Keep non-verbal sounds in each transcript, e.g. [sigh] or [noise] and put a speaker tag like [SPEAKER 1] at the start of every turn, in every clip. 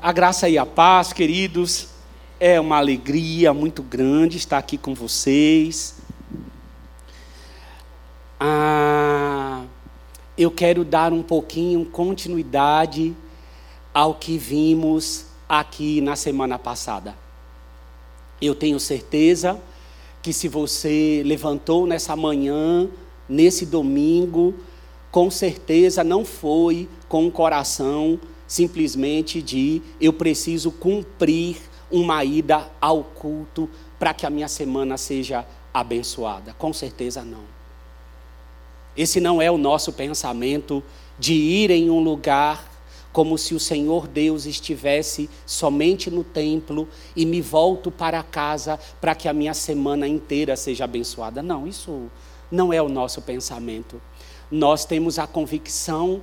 [SPEAKER 1] A graça e a paz, queridos. É uma alegria muito grande estar aqui com vocês. Ah, eu quero dar um pouquinho continuidade ao que vimos aqui na semana passada. Eu tenho certeza que se você levantou nessa manhã, nesse domingo, com certeza não foi com o coração simplesmente de eu preciso cumprir uma ida ao culto para que a minha semana seja abençoada. Com certeza não. Esse não é o nosso pensamento de ir em um lugar como se o Senhor Deus estivesse somente no templo e me volto para casa para que a minha semana inteira seja abençoada. Não, isso não é o nosso pensamento. Nós temos a convicção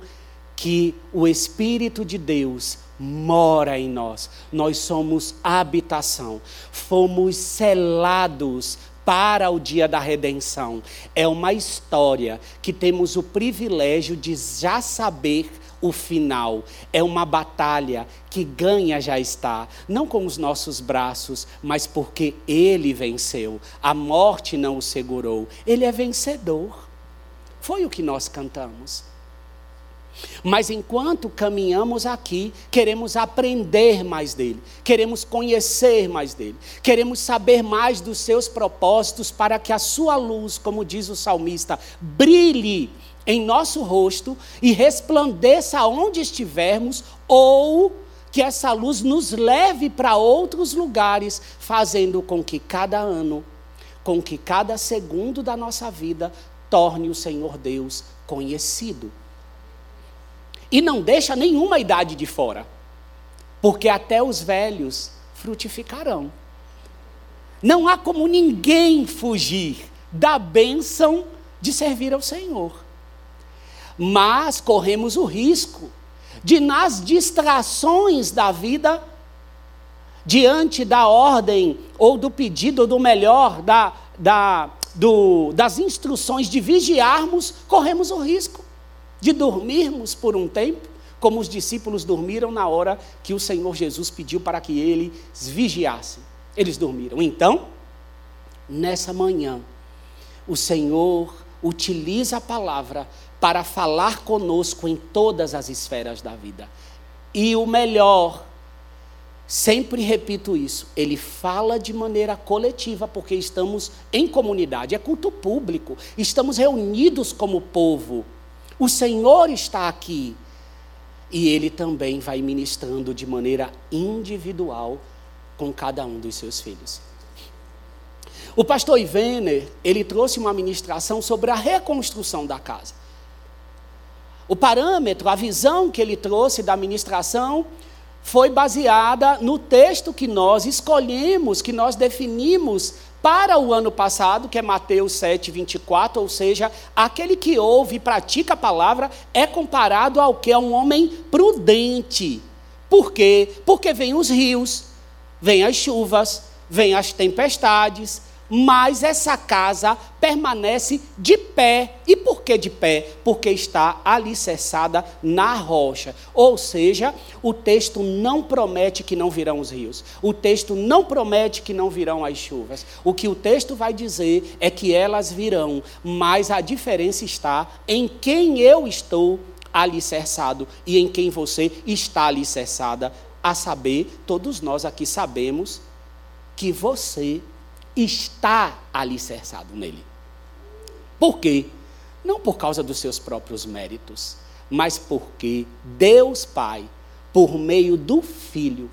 [SPEAKER 1] que o Espírito de Deus mora em nós. Nós somos habitação. Fomos selados para o dia da redenção. É uma história que temos o privilégio de já saber o final. É uma batalha que ganha já está, não com os nossos braços, mas porque ele venceu. A morte não o segurou. Ele é vencedor. Foi o que nós cantamos. Mas enquanto caminhamos aqui, queremos aprender mais dele, queremos conhecer mais dele, queremos saber mais dos seus propósitos para que a sua luz, como diz o salmista, brilhe em nosso rosto e resplandeça onde estivermos, ou que essa luz nos leve para outros lugares, fazendo com que cada ano, com que cada segundo da nossa vida torne o Senhor Deus conhecido. E não deixa nenhuma idade de fora, porque até os velhos frutificarão. Não há como ninguém fugir da bênção de servir ao Senhor. Mas corremos o risco de, nas distrações da vida, diante da ordem ou do pedido, ou do melhor, da, da, do, das instruções de vigiarmos, corremos o risco de dormirmos por um tempo, como os discípulos dormiram na hora que o Senhor Jesus pediu para que eles vigiassem. Eles dormiram. Então, nessa manhã, o Senhor utiliza a palavra para falar conosco em todas as esferas da vida. E o melhor, sempre repito isso, ele fala de maneira coletiva, porque estamos em comunidade, é culto público, estamos reunidos como povo. O Senhor está aqui. E Ele também vai ministrando de maneira individual com cada um dos seus filhos. O pastor Ivener, ele trouxe uma ministração sobre a reconstrução da casa. O parâmetro, a visão que ele trouxe da ministração foi baseada no texto que nós escolhemos, que nós definimos para o ano passado, que é Mateus 7, 24, ou seja, aquele que ouve e pratica a palavra é comparado ao que é um homem prudente. Por quê? Porque vem os rios, vem as chuvas, vem as tempestades, mas essa casa permanece de pé. E por que de pé? Porque está alicerçada na rocha. Ou seja, o texto não promete que não virão os rios. O texto não promete que não virão as chuvas. O que o texto vai dizer é que elas virão, mas a diferença está em quem eu estou alicerçado e em quem você está alicerçada. A saber, todos nós aqui sabemos que você está alicerçado nele. Por quê? Não por causa dos seus próprios méritos, mas porque Deus Pai, por meio do Filho,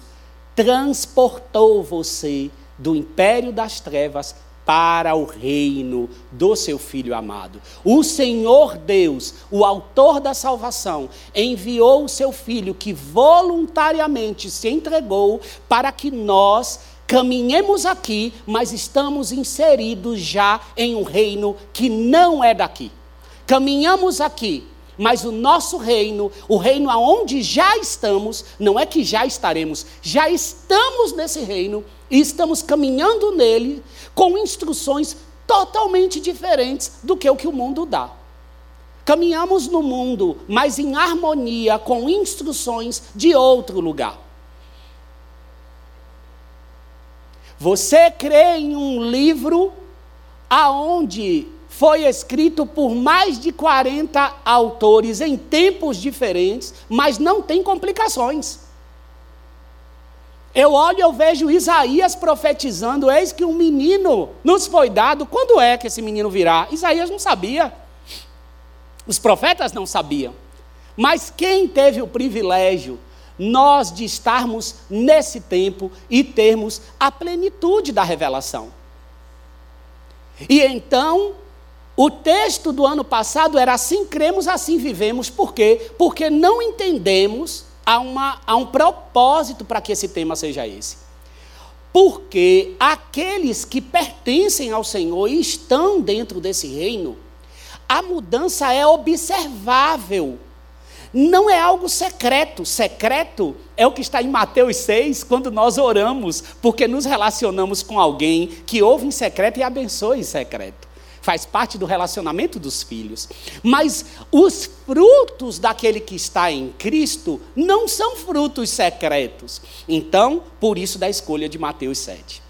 [SPEAKER 1] transportou você do império das trevas para o reino do seu filho amado. O Senhor Deus, o autor da salvação, enviou o seu filho que voluntariamente se entregou para que nós caminhemos aqui, mas estamos inseridos já em um reino que não é daqui. Caminhamos aqui, mas o nosso reino, o reino aonde já estamos, não é que já estaremos, já estamos nesse reino e estamos caminhando nele com instruções totalmente diferentes do que o que o mundo dá. Caminhamos no mundo, mas em harmonia com instruções de outro lugar. Você crê em um livro aonde foi escrito por mais de 40 autores em tempos diferentes, mas não tem complicações. Eu olho e eu vejo Isaías profetizando: eis que um menino nos foi dado. Quando é que esse menino virá? Isaías não sabia. Os profetas não sabiam. Mas quem teve o privilégio, nós, de estarmos nesse tempo e termos a plenitude da revelação. E então, o texto do ano passado era assim cremos, assim vivemos. Por quê? Porque não entendemos há, uma, há um propósito para que esse tema seja esse. Porque aqueles que pertencem ao Senhor e estão dentro desse reino, a mudança é observável. Não é algo secreto. Secreto é o que está em Mateus 6, quando nós oramos, porque nos relacionamos com alguém que ouve em secreto e abençoa em secreto faz parte do relacionamento dos filhos. Mas os frutos daquele que está em Cristo não são frutos secretos. Então, por isso da escolha de Mateus 7.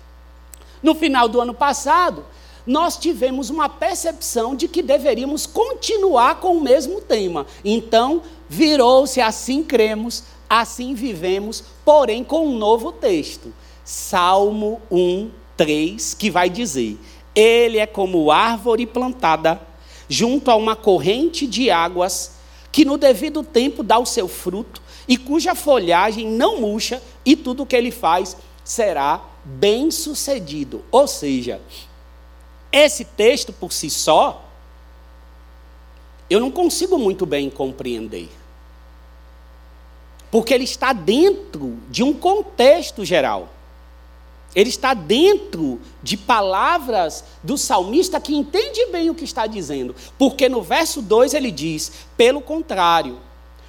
[SPEAKER 1] No final do ano passado, nós tivemos uma percepção de que deveríamos continuar com o mesmo tema. Então, virou-se assim cremos, assim vivemos, porém com um novo texto. Salmo 1, 3, que vai dizer: ele é como árvore plantada junto a uma corrente de águas, que no devido tempo dá o seu fruto, e cuja folhagem não murcha, e tudo o que ele faz será bem sucedido. Ou seja, esse texto por si só, eu não consigo muito bem compreender. Porque ele está dentro de um contexto geral. Ele está dentro de palavras do salmista que entende bem o que está dizendo. Porque no verso 2 ele diz: pelo contrário,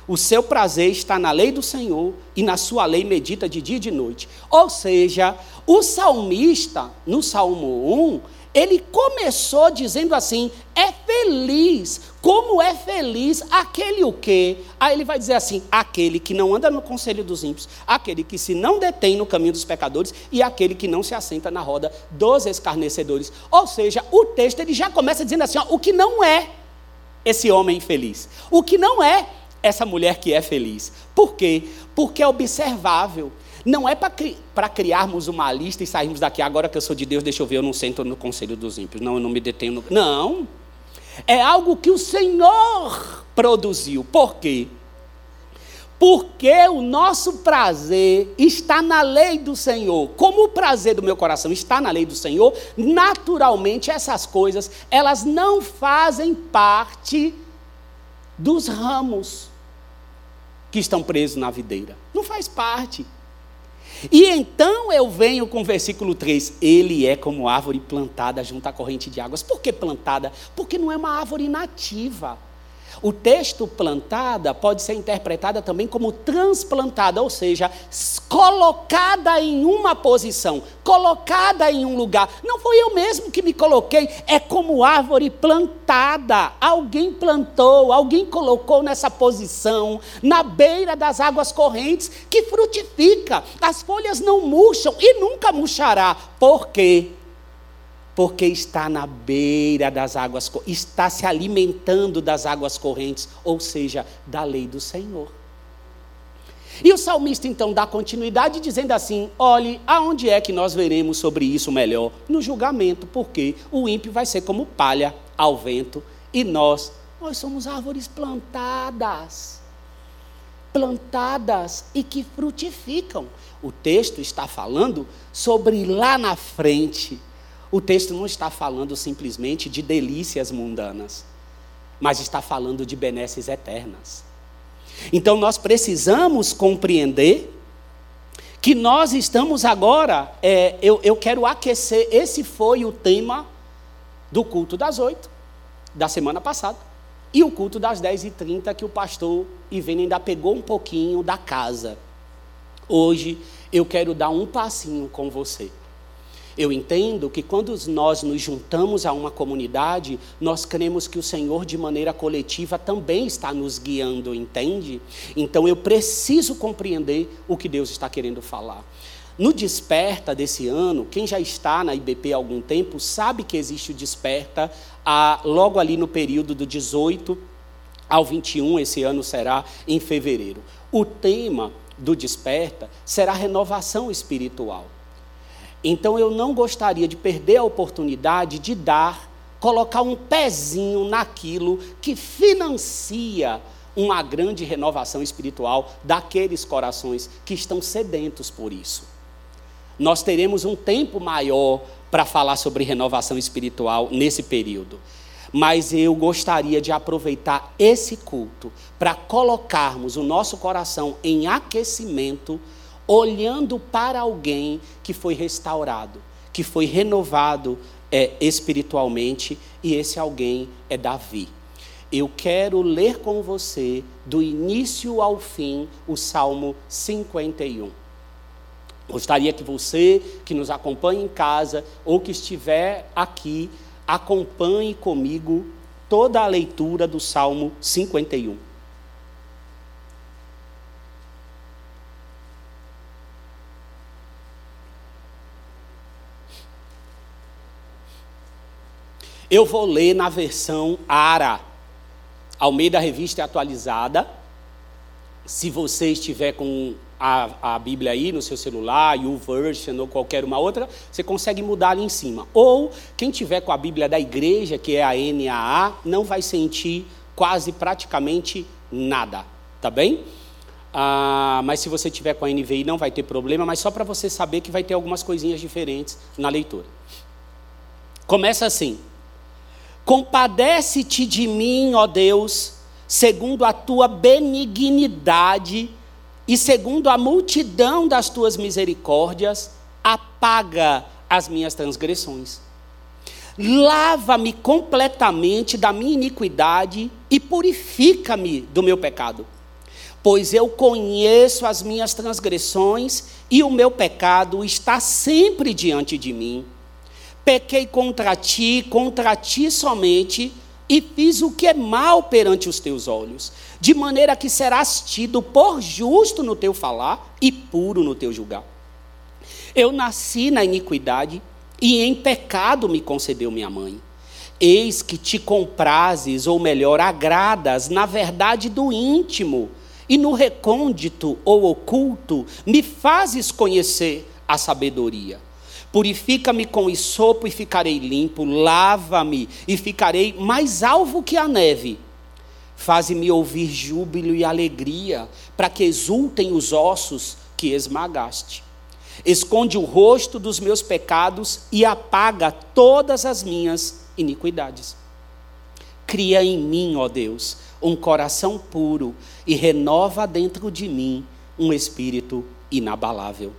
[SPEAKER 1] o seu prazer está na lei do Senhor e na sua lei medita de dia e de noite. Ou seja, o salmista, no Salmo 1, ele começou dizendo assim: é feliz. Como é feliz aquele o quê? Aí ele vai dizer assim: aquele que não anda no conselho dos ímpios, aquele que se não detém no caminho dos pecadores e aquele que não se assenta na roda dos escarnecedores. Ou seja, o texto ele já começa dizendo assim: ó, o que não é esse homem feliz, o que não é essa mulher que é feliz. Por quê? Porque é observável. Não é para criarmos uma lista e sairmos daqui, agora que eu sou de Deus, deixa eu ver, eu não sento no conselho dos ímpios. Não, eu não me detenho. No... Não. É algo que o Senhor produziu. Por quê? Porque o nosso prazer está na lei do Senhor. Como o prazer do meu coração está na lei do Senhor, naturalmente essas coisas, elas não fazem parte dos ramos que estão presos na videira. Não faz parte. E então eu venho com o versículo 3: Ele é como árvore plantada junto à corrente de águas. Por que plantada? Porque não é uma árvore nativa. O texto plantada pode ser interpretada também como transplantada, ou seja, colocada em uma posição, colocada em um lugar. Não foi eu mesmo que me coloquei, é como árvore plantada. Alguém plantou, alguém colocou nessa posição, na beira das águas correntes, que frutifica. As folhas não murcham e nunca murchará. Por quê? Porque está na beira das águas, está se alimentando das águas correntes, ou seja, da lei do Senhor. E o salmista então dá continuidade dizendo assim: olhe, aonde é que nós veremos sobre isso melhor? No julgamento, porque o ímpio vai ser como palha ao vento e nós, nós somos árvores plantadas. Plantadas e que frutificam. O texto está falando sobre lá na frente o texto não está falando simplesmente de delícias mundanas, mas está falando de benesses eternas. Então nós precisamos compreender que nós estamos agora, é, eu, eu quero aquecer, esse foi o tema do culto das oito, da semana passada, e o culto das dez e trinta que o pastor Ivene ainda pegou um pouquinho da casa. Hoje eu quero dar um passinho com você. Eu entendo que quando nós nos juntamos a uma comunidade, nós cremos que o Senhor, de maneira coletiva, também está nos guiando, entende? Então eu preciso compreender o que Deus está querendo falar. No Desperta desse ano, quem já está na IBP há algum tempo sabe que existe o Desperta a, logo ali no período do 18 ao 21, esse ano será em fevereiro. O tema do Desperta será renovação espiritual. Então eu não gostaria de perder a oportunidade de dar, colocar um pezinho naquilo que financia uma grande renovação espiritual daqueles corações que estão sedentos por isso. Nós teremos um tempo maior para falar sobre renovação espiritual nesse período. Mas eu gostaria de aproveitar esse culto para colocarmos o nosso coração em aquecimento, olhando para alguém que foi restaurado, que foi renovado é, espiritualmente, e esse alguém é Davi. Eu quero ler com você, do início ao fim, o Salmo 51. Gostaria que você, que nos acompanha em casa ou que estiver aqui, acompanhe comigo toda a leitura do Salmo 51. Eu vou ler na versão ARA, ao meio da revista atualizada. Se você estiver com a, a Bíblia aí no seu celular, o Version ou qualquer uma outra, você consegue mudar ali em cima. Ou quem tiver com a Bíblia da igreja, que é a NAA, não vai sentir quase praticamente nada, tá bem? Ah, mas se você tiver com a NVI não vai ter problema, mas só para você saber que vai ter algumas coisinhas diferentes na leitura. Começa assim: Compadece-te de mim, ó Deus, segundo a tua benignidade e segundo a multidão das tuas misericórdias, apaga as minhas transgressões. Lava-me completamente da minha iniquidade e purifica-me do meu pecado. Pois eu conheço as minhas transgressões e o meu pecado está sempre diante de mim. Pequei contra ti, contra ti somente, e fiz o que é mal perante os teus olhos, de maneira que serás tido por justo no teu falar e puro no teu julgar. Eu nasci na iniquidade e em pecado me concedeu minha mãe. Eis que te comprases, ou melhor, agradas na verdade do íntimo, e no recôndito ou oculto me fazes conhecer a sabedoria. Purifica-me com isopo e ficarei limpo, lava-me e ficarei mais alvo que a neve. Faze-me ouvir júbilo e alegria, para que exultem os ossos que esmagaste. Esconde o rosto dos meus pecados e apaga todas as minhas iniquidades. Cria em mim, ó Deus, um coração puro e renova dentro de mim um espírito inabalável.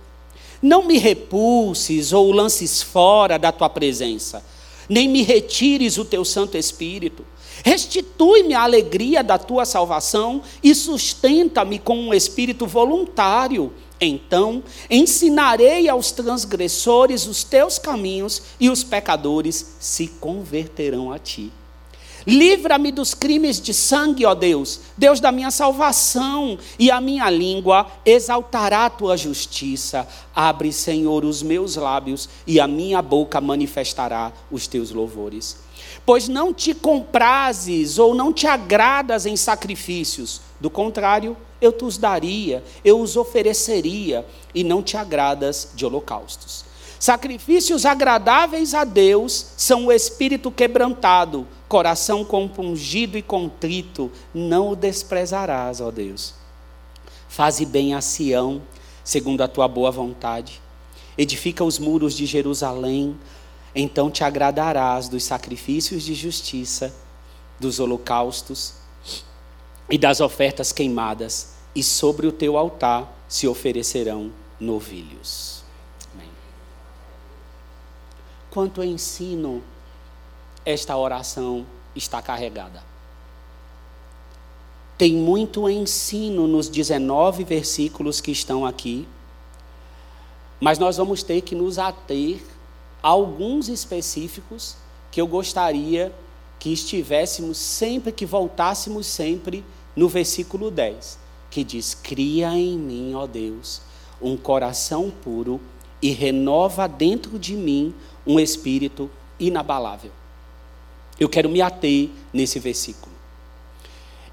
[SPEAKER 1] Não me repulses ou lances fora da tua presença, nem me retires o teu Santo Espírito. Restitui-me a alegria da tua salvação e sustenta-me com um espírito voluntário. Então ensinarei aos transgressores os teus caminhos e os pecadores se converterão a ti. Livra-me dos crimes de sangue, ó Deus, Deus da minha salvação, e a minha língua exaltará a tua justiça. Abre, Senhor, os meus lábios, e a minha boca manifestará os teus louvores. Pois não te comprases ou não te agradas em sacrifícios, do contrário, eu te os daria, eu os ofereceria, e não te agradas de holocaustos. Sacrifícios agradáveis a Deus são o espírito quebrantado, coração compungido e contrito, não o desprezarás, ó Deus. Faze bem a Sião, segundo a tua boa vontade. Edifica os muros de Jerusalém, então te agradarás dos sacrifícios de justiça, dos holocaustos e das ofertas queimadas, e sobre o teu altar se oferecerão novilhos. quanto ensino esta oração está carregada. Tem muito ensino nos 19 versículos que estão aqui, mas nós vamos ter que nos ater a alguns específicos que eu gostaria que estivéssemos sempre, que voltássemos sempre no versículo 10, que diz: Cria em mim, ó Deus, um coração puro e renova dentro de mim um espírito inabalável. Eu quero me ater nesse versículo.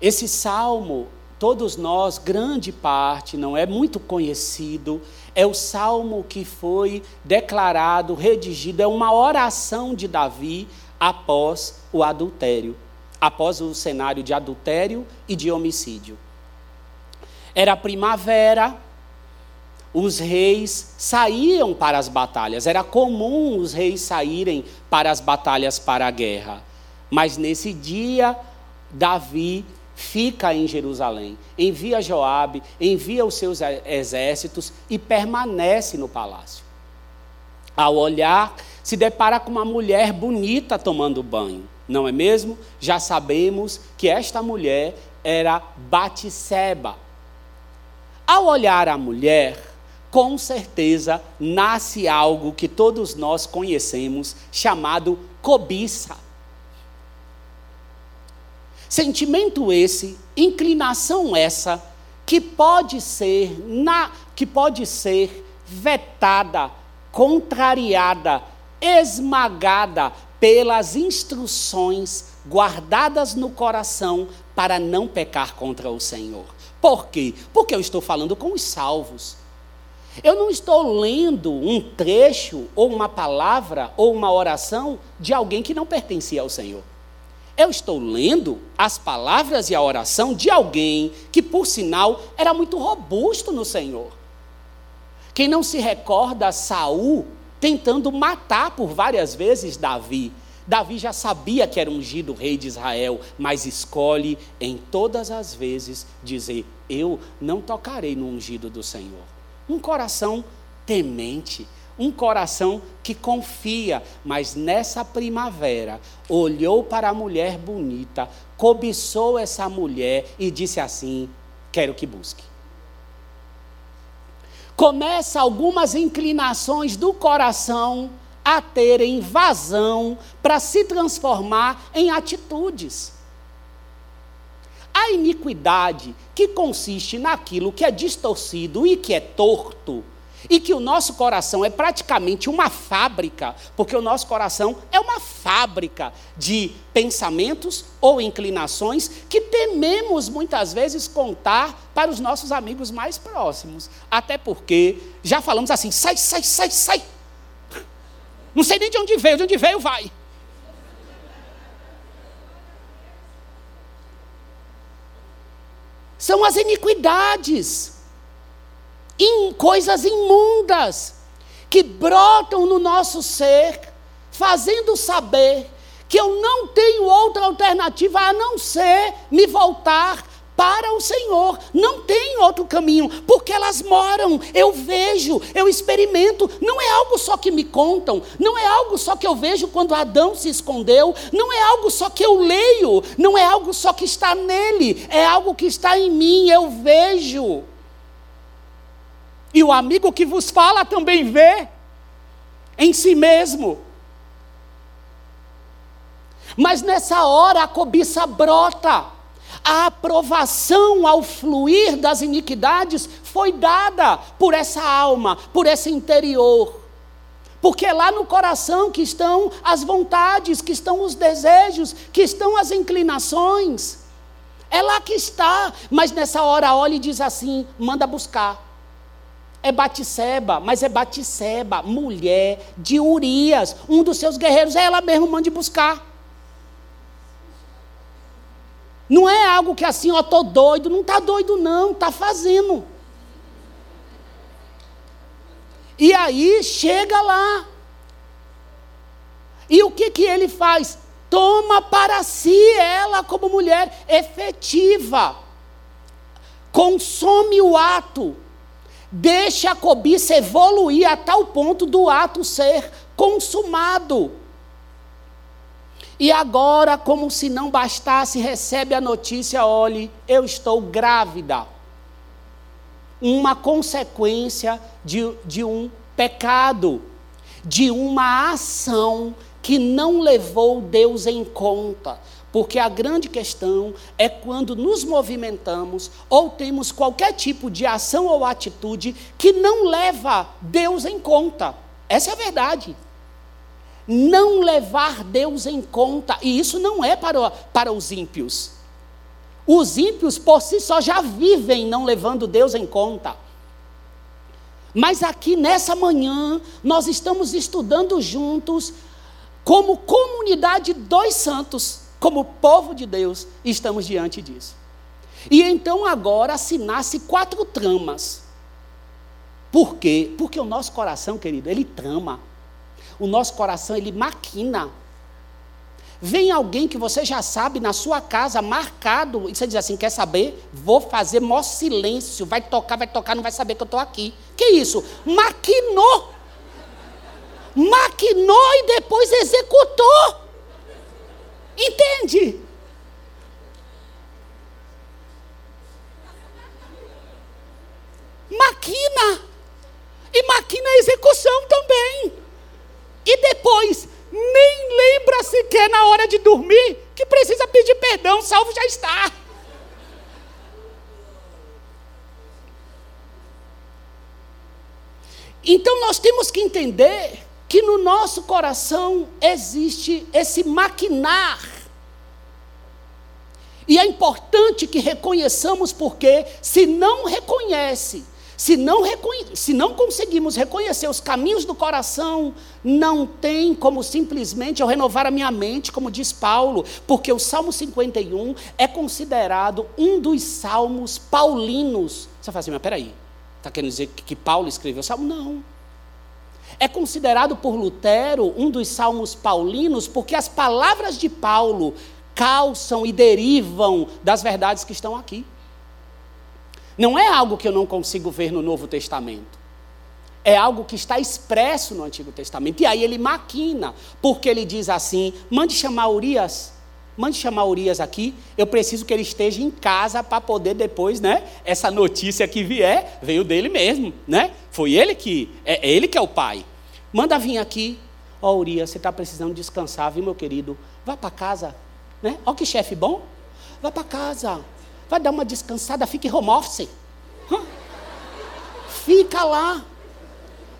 [SPEAKER 1] Esse salmo, todos nós, grande parte, não é muito conhecido, é o salmo que foi declarado, redigido, é uma oração de Davi após o adultério, após o cenário de adultério e de homicídio. Era primavera, os reis saíam para as batalhas, era comum os reis saírem para as batalhas para a guerra. Mas nesse dia, Davi fica em Jerusalém, envia Joabe, envia os seus exércitos e permanece no palácio. Ao olhar, se depara com uma mulher bonita tomando banho, não é mesmo? Já sabemos que esta mulher era Batseba. Ao olhar a mulher, com certeza nasce algo que todos nós conhecemos chamado cobiça. Sentimento esse, inclinação essa, que pode ser na, que pode ser vetada, contrariada, esmagada pelas instruções guardadas no coração para não pecar contra o Senhor. Por quê? Porque eu estou falando com os salvos. Eu não estou lendo um trecho, ou uma palavra, ou uma oração de alguém que não pertencia ao Senhor. Eu estou lendo as palavras e a oração de alguém que, por sinal, era muito robusto no Senhor. Quem não se recorda Saul tentando matar por várias vezes Davi. Davi já sabia que era ungido rei de Israel, mas escolhe em todas as vezes dizer: Eu não tocarei no ungido do Senhor. Um coração temente, um coração que confia, mas nessa primavera olhou para a mulher bonita, cobiçou essa mulher e disse assim: Quero que busque. Começa algumas inclinações do coração a terem vazão para se transformar em atitudes. A iniquidade, que consiste naquilo que é distorcido e que é torto, e que o nosso coração é praticamente uma fábrica, porque o nosso coração é uma fábrica de pensamentos ou inclinações que tememos muitas vezes contar para os nossos amigos mais próximos. Até porque já falamos assim: sai, sai, sai, sai. Não sei nem de onde veio, de onde veio, vai. São as iniquidades em coisas imundas que brotam no nosso ser, fazendo saber que eu não tenho outra alternativa a não ser me voltar para o Senhor. Não tem outro caminho, porque elas moram, eu vejo, eu experimento. Não é algo só que me contam, não é algo só que eu vejo quando Adão se escondeu, não é algo só que eu leio, não é algo só que está nele, é algo que está em mim, eu vejo. E o amigo que vos fala também vê em si mesmo. Mas nessa hora a cobiça brota. A aprovação ao fluir das iniquidades foi dada por essa alma, por esse interior. Porque é lá no coração que estão as vontades, que estão os desejos, que estão as inclinações. É lá que está, mas nessa hora olha e diz assim: manda buscar. É Batisseba, mas é Batisseba, mulher de Urias, um dos seus guerreiros, é ela mesma mande buscar. Não é algo que assim, ó, estou doido, não está doido não, está fazendo. E aí chega lá. E o que, que ele faz? Toma para si ela como mulher efetiva. Consome o ato Deixa a cobiça evoluir a tal ponto do ato ser consumado. E agora, como se não bastasse, recebe a notícia: olhe, eu estou grávida. Uma consequência de, de um pecado, de uma ação que não levou Deus em conta. Porque a grande questão é quando nos movimentamos ou temos qualquer tipo de ação ou atitude que não leva Deus em conta. Essa é a verdade. Não levar Deus em conta. E isso não é para, para os ímpios. Os ímpios por si só já vivem não levando Deus em conta. Mas aqui nessa manhã, nós estamos estudando juntos, como comunidade dos santos, como povo de Deus, estamos diante disso. E então agora se nasce quatro tramas. Por quê? Porque o nosso coração, querido, ele trama. O nosso coração, ele maquina. Vem alguém que você já sabe na sua casa, marcado, e você diz assim: quer saber? Vou fazer maior silêncio, vai tocar, vai tocar, não vai saber que eu estou aqui. Que isso? Maquinou. Maquinou e depois executou. Entende? Maquina. E maquina a execução também. E depois nem lembra sequer na hora de dormir que precisa pedir perdão, salvo já está. Então nós temos que entender que no nosso coração existe esse maquinar. E é importante que reconheçamos, porque se não reconhece se não, se não conseguimos reconhecer os caminhos do coração, não tem como simplesmente eu renovar a minha mente, como diz Paulo, porque o Salmo 51 é considerado um dos salmos paulinos. Você fala assim, mas peraí, está querendo dizer que, que Paulo escreveu o salmo? Não. É considerado por Lutero um dos salmos paulinos, porque as palavras de Paulo calçam e derivam das verdades que estão aqui. Não é algo que eu não consigo ver no Novo Testamento. É algo que está expresso no Antigo Testamento. E aí ele maquina, porque ele diz assim: mande chamar Urias, mande chamar Urias aqui, eu preciso que ele esteja em casa para poder depois, né? Essa notícia que vier, veio dele mesmo, né? Foi ele que, é, ele que é o pai. Manda vir aqui, ó oh, Urias, você está precisando descansar, viu, meu querido? Vá para casa, né? Ó que chefe bom, vá para casa. Vai dar uma descansada, fique home office. Fica lá.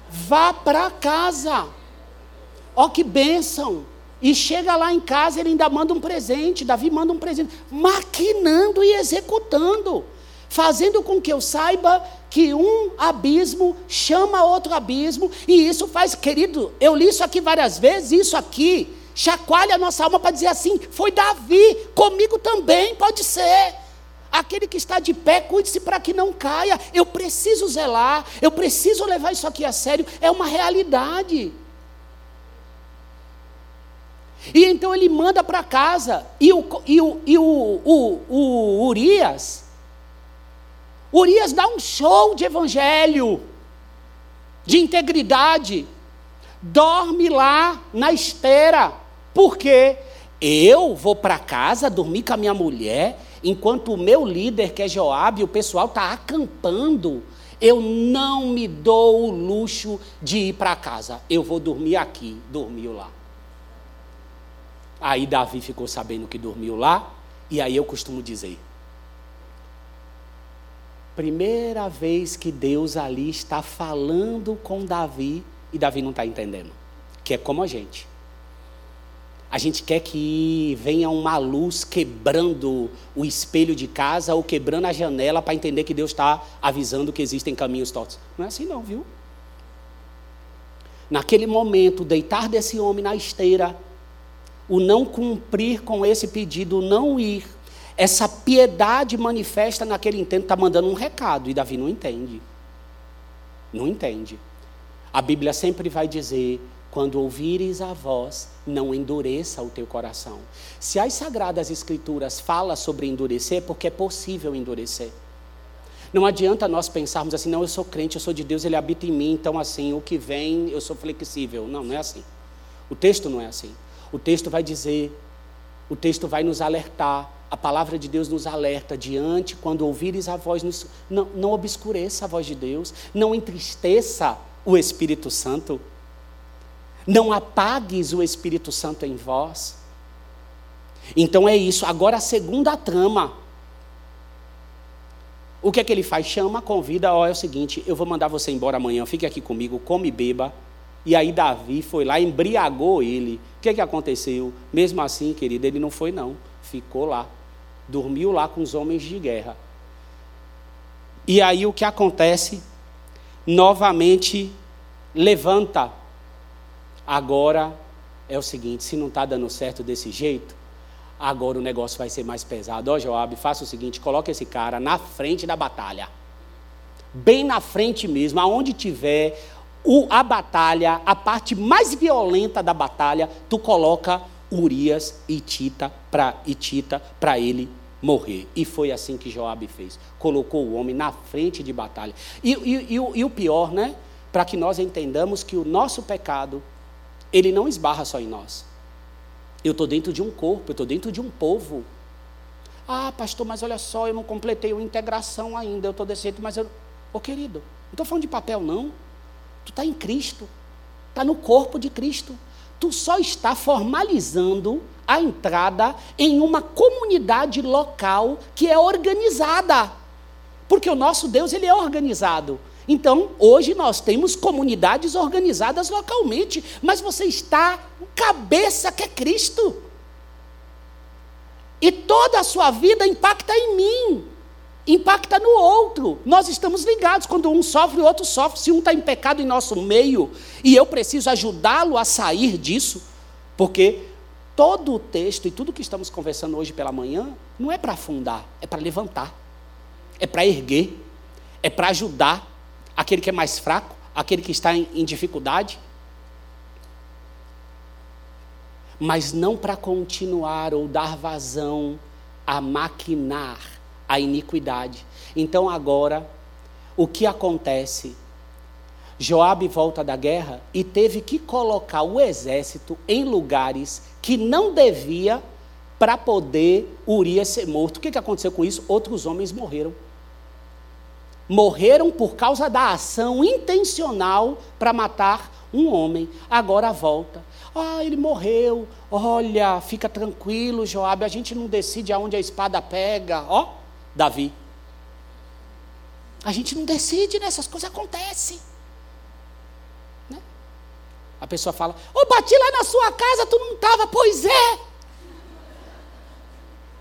[SPEAKER 1] Vá para casa. Ó que bênção. E chega lá em casa, ele ainda manda um presente. Davi manda um presente. Maquinando e executando. Fazendo com que eu saiba que um abismo chama outro abismo. E isso faz, querido, eu li isso aqui várias vezes. Isso aqui chacoalha a nossa alma para dizer assim: foi Davi, comigo também pode ser. Aquele que está de pé, cuide-se para que não caia. Eu preciso zelar, eu preciso levar isso aqui a sério, é uma realidade. E então ele manda para casa, e o, e o, e o, o, o Urias, Urias dá um show de evangelho, de integridade, dorme lá na esteira, porque eu vou para casa dormir com a minha mulher enquanto o meu líder, que é Joabe, e o pessoal está acampando, eu não me dou o luxo de ir para casa. Eu vou dormir aqui. Dormiu lá. Aí Davi ficou sabendo que dormiu lá, e aí eu costumo dizer: primeira vez que Deus ali está falando com Davi, e Davi não está entendendo, que é como a gente. A gente quer que venha uma luz quebrando o espelho de casa ou quebrando a janela para entender que Deus está avisando que existem caminhos tortos. Não é assim, não, viu? Naquele momento, deitar desse homem na esteira, o não cumprir com esse pedido, o não ir, essa piedade manifesta naquele intento, está mandando um recado e Davi não entende. Não entende. A Bíblia sempre vai dizer quando ouvires a voz, não endureça o teu coração. Se as sagradas escrituras falam sobre endurecer, é porque é possível endurecer. Não adianta nós pensarmos assim, não, eu sou crente, eu sou de Deus, ele habita em mim, então assim, o que vem, eu sou flexível. Não, não é assim. O texto não é assim. O texto vai dizer, o texto vai nos alertar, a palavra de Deus nos alerta diante, quando ouvires a voz, não, não obscureça a voz de Deus, não entristeça o Espírito Santo. Não apagues o Espírito Santo em vós. Então é isso. Agora a segunda trama. O que é que ele faz? Chama, convida, ó, é o seguinte, eu vou mandar você embora amanhã, fique aqui comigo, come e beba. E aí Davi foi lá, embriagou ele. Que é que aconteceu? Mesmo assim, querido, ele não foi não, ficou lá. Dormiu lá com os homens de guerra. E aí o que acontece? Novamente levanta. Agora é o seguinte, se não está dando certo desse jeito, agora o negócio vai ser mais pesado. Ó, Joab, faça o seguinte: coloque esse cara na frente da batalha. Bem na frente mesmo, aonde tiver o, a batalha, a parte mais violenta da batalha, tu coloca Urias e Tita para para ele morrer. E foi assim que Joabe fez. Colocou o homem na frente de batalha. E, e, e, e o pior, né? Para que nós entendamos que o nosso pecado, ele não esbarra só em nós. Eu estou dentro de um corpo, eu estou dentro de um povo. Ah, pastor, mas olha só, eu não completei a integração ainda, eu estou desse jeito, mas eu. Ô querido, não estou falando de papel, não. Tu está em Cristo, está no corpo de Cristo. Tu só está formalizando a entrada em uma comunidade local que é organizada. Porque o nosso Deus, ele é organizado. Então, hoje nós temos comunidades organizadas localmente, mas você está cabeça que é Cristo. E toda a sua vida impacta em mim, impacta no outro. Nós estamos ligados. Quando um sofre, o outro sofre. Se um está em pecado em nosso meio e eu preciso ajudá-lo a sair disso, porque todo o texto e tudo que estamos conversando hoje pela manhã não é para afundar, é para levantar, é para erguer, é para ajudar aquele que é mais fraco, aquele que está em, em dificuldade. Mas não para continuar ou dar vazão a maquinar a iniquidade. Então agora, o que acontece? Joabe volta da guerra e teve que colocar o exército em lugares que não devia para poder Urias ser morto. O que, que aconteceu com isso? Outros homens morreram morreram por causa da ação intencional para matar um homem. Agora volta. Ah, ele morreu. Olha, fica tranquilo, Joabe, a gente não decide aonde a espada pega. Ó, Davi. A gente não decide, né? Essas coisas acontecem. Né? A pessoa fala, ô, oh, bati lá na sua casa, tu não estava. Pois é.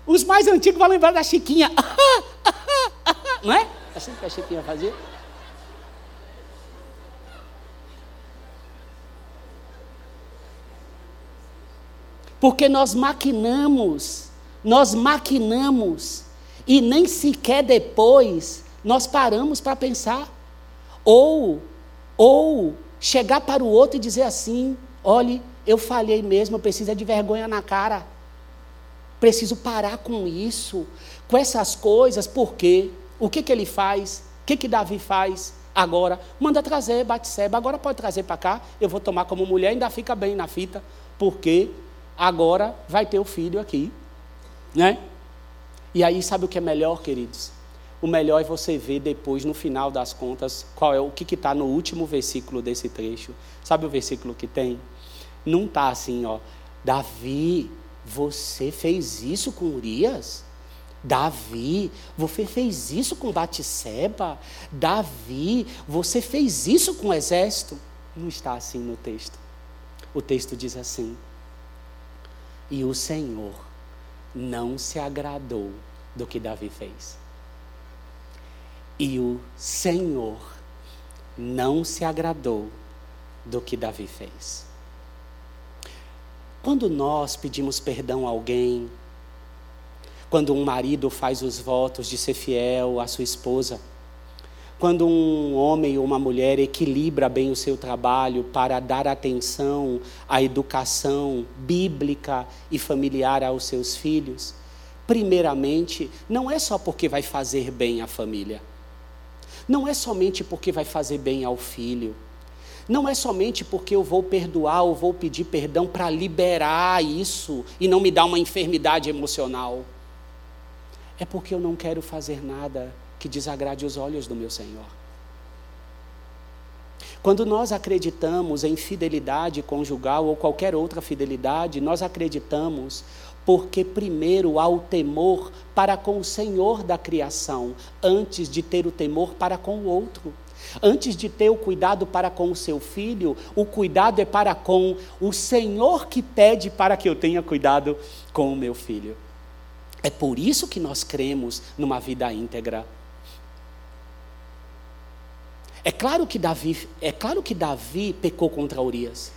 [SPEAKER 1] Os mais antigos vão lembrar da Chiquinha. [laughs] não é? Assim que a Chiquinha fazia. Porque nós maquinamos, nós maquinamos, e nem sequer depois nós paramos para pensar. Ou, ou chegar para o outro e dizer assim: olhe, eu falhei mesmo, eu preciso de vergonha na cara. Preciso parar com isso, com essas coisas, por quê? O que, que ele faz? O que, que Davi faz? Agora, manda trazer Batseba, agora pode trazer para cá, eu vou tomar como mulher, ainda fica bem na fita, porque agora vai ter o filho aqui, né? E aí, sabe o que é melhor, queridos? O melhor é você ver depois, no final das contas, qual é o que está no último versículo desse trecho. Sabe o versículo que tem? Não está assim, ó. Davi, você fez isso com Urias? Davi, você fez isso com Batseba? Davi, você fez isso com o exército? Não está assim no texto. O texto diz assim: E o Senhor não se agradou do que Davi fez. E o Senhor não se agradou do que Davi fez. Quando nós pedimos perdão a alguém, quando um marido faz os votos de ser fiel à sua esposa, quando um homem ou uma mulher equilibra bem o seu trabalho para dar atenção à educação bíblica e familiar aos seus filhos, primeiramente, não é só porque vai fazer bem à família, não é somente porque vai fazer bem ao filho, não é somente porque eu vou perdoar ou vou pedir perdão para liberar isso e não me dar uma enfermidade emocional. É porque eu não quero fazer nada que desagrade os olhos do meu Senhor. Quando nós acreditamos em fidelidade conjugal ou qualquer outra fidelidade, nós acreditamos Porque primeiro há o temor para com o Senhor da criação, antes de ter o temor para com o outro. Antes de ter o cuidado para com o seu filho, o cuidado é para com o Senhor que pede para que eu tenha cuidado com o meu filho. É por isso que nós cremos numa vida íntegra. É claro que Davi, é claro que Davi pecou contra Urias.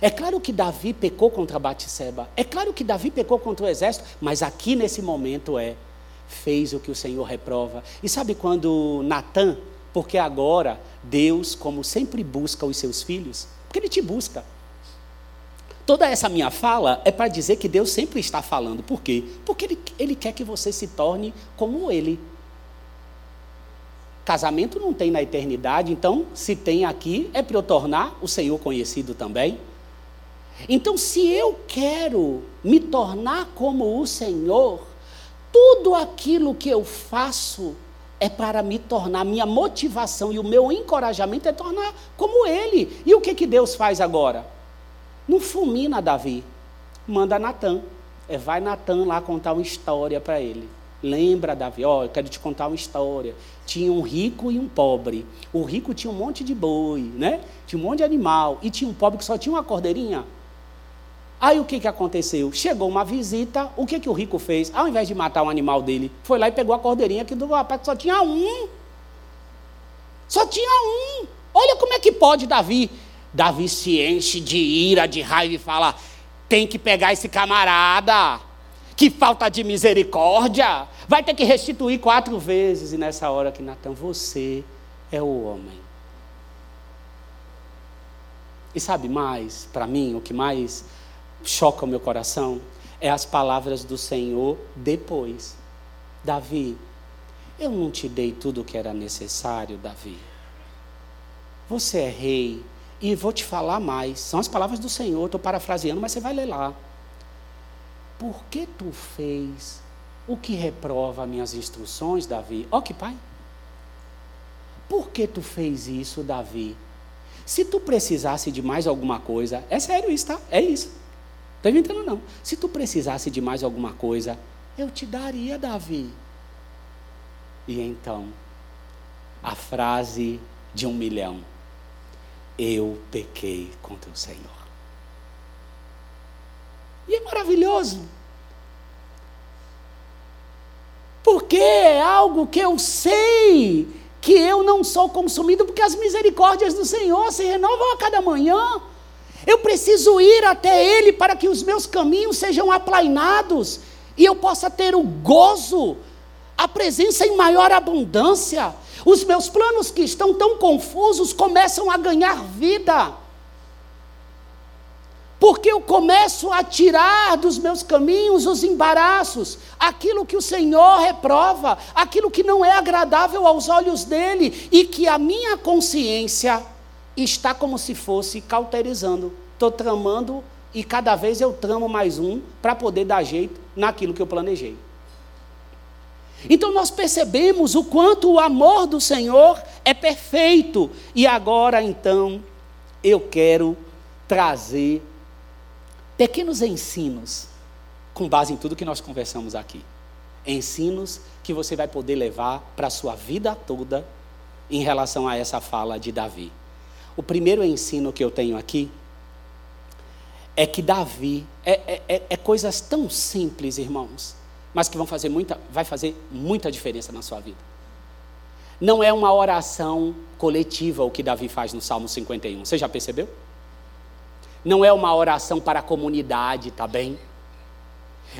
[SPEAKER 1] É claro que Davi pecou contra Batseba. É claro que Davi pecou contra o exército, mas aqui nesse momento é fez o que o Senhor reprova. E sabe quando Natan porque agora Deus, como sempre busca os seus filhos, porque Ele te busca. Toda essa minha fala é para dizer que Deus sempre está falando. Por quê? Porque Ele, ele quer que você se torne como Ele. Casamento não tem na eternidade, então, se tem aqui, é para eu tornar o Senhor conhecido também. Então, se eu quero me tornar como o Senhor, tudo aquilo que eu faço é para me tornar, minha motivação e o meu encorajamento é tornar como ele. E o que, que Deus faz agora? Não fulmina Davi, manda Natan. É, vai Natan lá contar uma história para ele. Lembra, Davi, ó, oh, eu quero te contar uma história. Tinha um rico e um pobre. O rico tinha um monte de boi, né? Tinha um monte de animal. E tinha um pobre que só tinha uma cordeirinha. Aí o que, que aconteceu? Chegou uma visita, o que, que o rico fez? Ao invés de matar o animal dele, foi lá e pegou a cordeirinha que do rapaz que só tinha um. Só tinha um. Olha como é que pode Davi. Davi se enche de ira, de raiva e fala: tem que pegar esse camarada. Que falta de misericórdia. Vai ter que restituir quatro vezes. E nessa hora que Natan, você é o homem. E sabe mais, para mim, o que mais choca o meu coração é as palavras do Senhor depois. Davi, eu não te dei tudo o que era necessário, Davi. Você é rei e vou te falar mais. São as palavras do Senhor, estou parafraseando, mas você vai ler lá. Por que tu fez o que reprova minhas instruções, Davi? Ó que pai. Por que tu fez isso, Davi? Se tu precisasse de mais alguma coisa, é sério isso, tá? É isso. Estou inventando não. Se tu precisasse de mais alguma coisa, eu te daria, Davi. E então, a frase de um milhão: Eu pequei contra o Senhor. E é maravilhoso. Porque é algo que eu sei que eu não sou consumido, porque as misericórdias do Senhor se renovam a cada manhã. Eu preciso ir até Ele para que os meus caminhos sejam aplainados e eu possa ter o gozo, a presença em maior abundância. Os meus planos que estão tão confusos começam a ganhar vida. Porque eu começo a tirar dos meus caminhos os embaraços, aquilo que o Senhor reprova, aquilo que não é agradável aos olhos dele e que a minha consciência está como se fosse cauterizando. Estou tramando e cada vez eu tramo mais um para poder dar jeito naquilo que eu planejei. Então nós percebemos o quanto o amor do Senhor é perfeito. E agora então eu quero trazer pequenos ensinos com base em tudo que nós conversamos aqui. Ensinos que você vai poder levar para a sua vida toda em relação a essa fala de Davi. O primeiro ensino que eu tenho aqui é que Davi é, é, é, é, coisas tão simples, irmãos, mas que vão fazer muita, vai fazer muita diferença na sua vida. Não é uma oração coletiva o que Davi faz no Salmo 51. Você já percebeu? Não é uma oração para a comunidade, tá bem?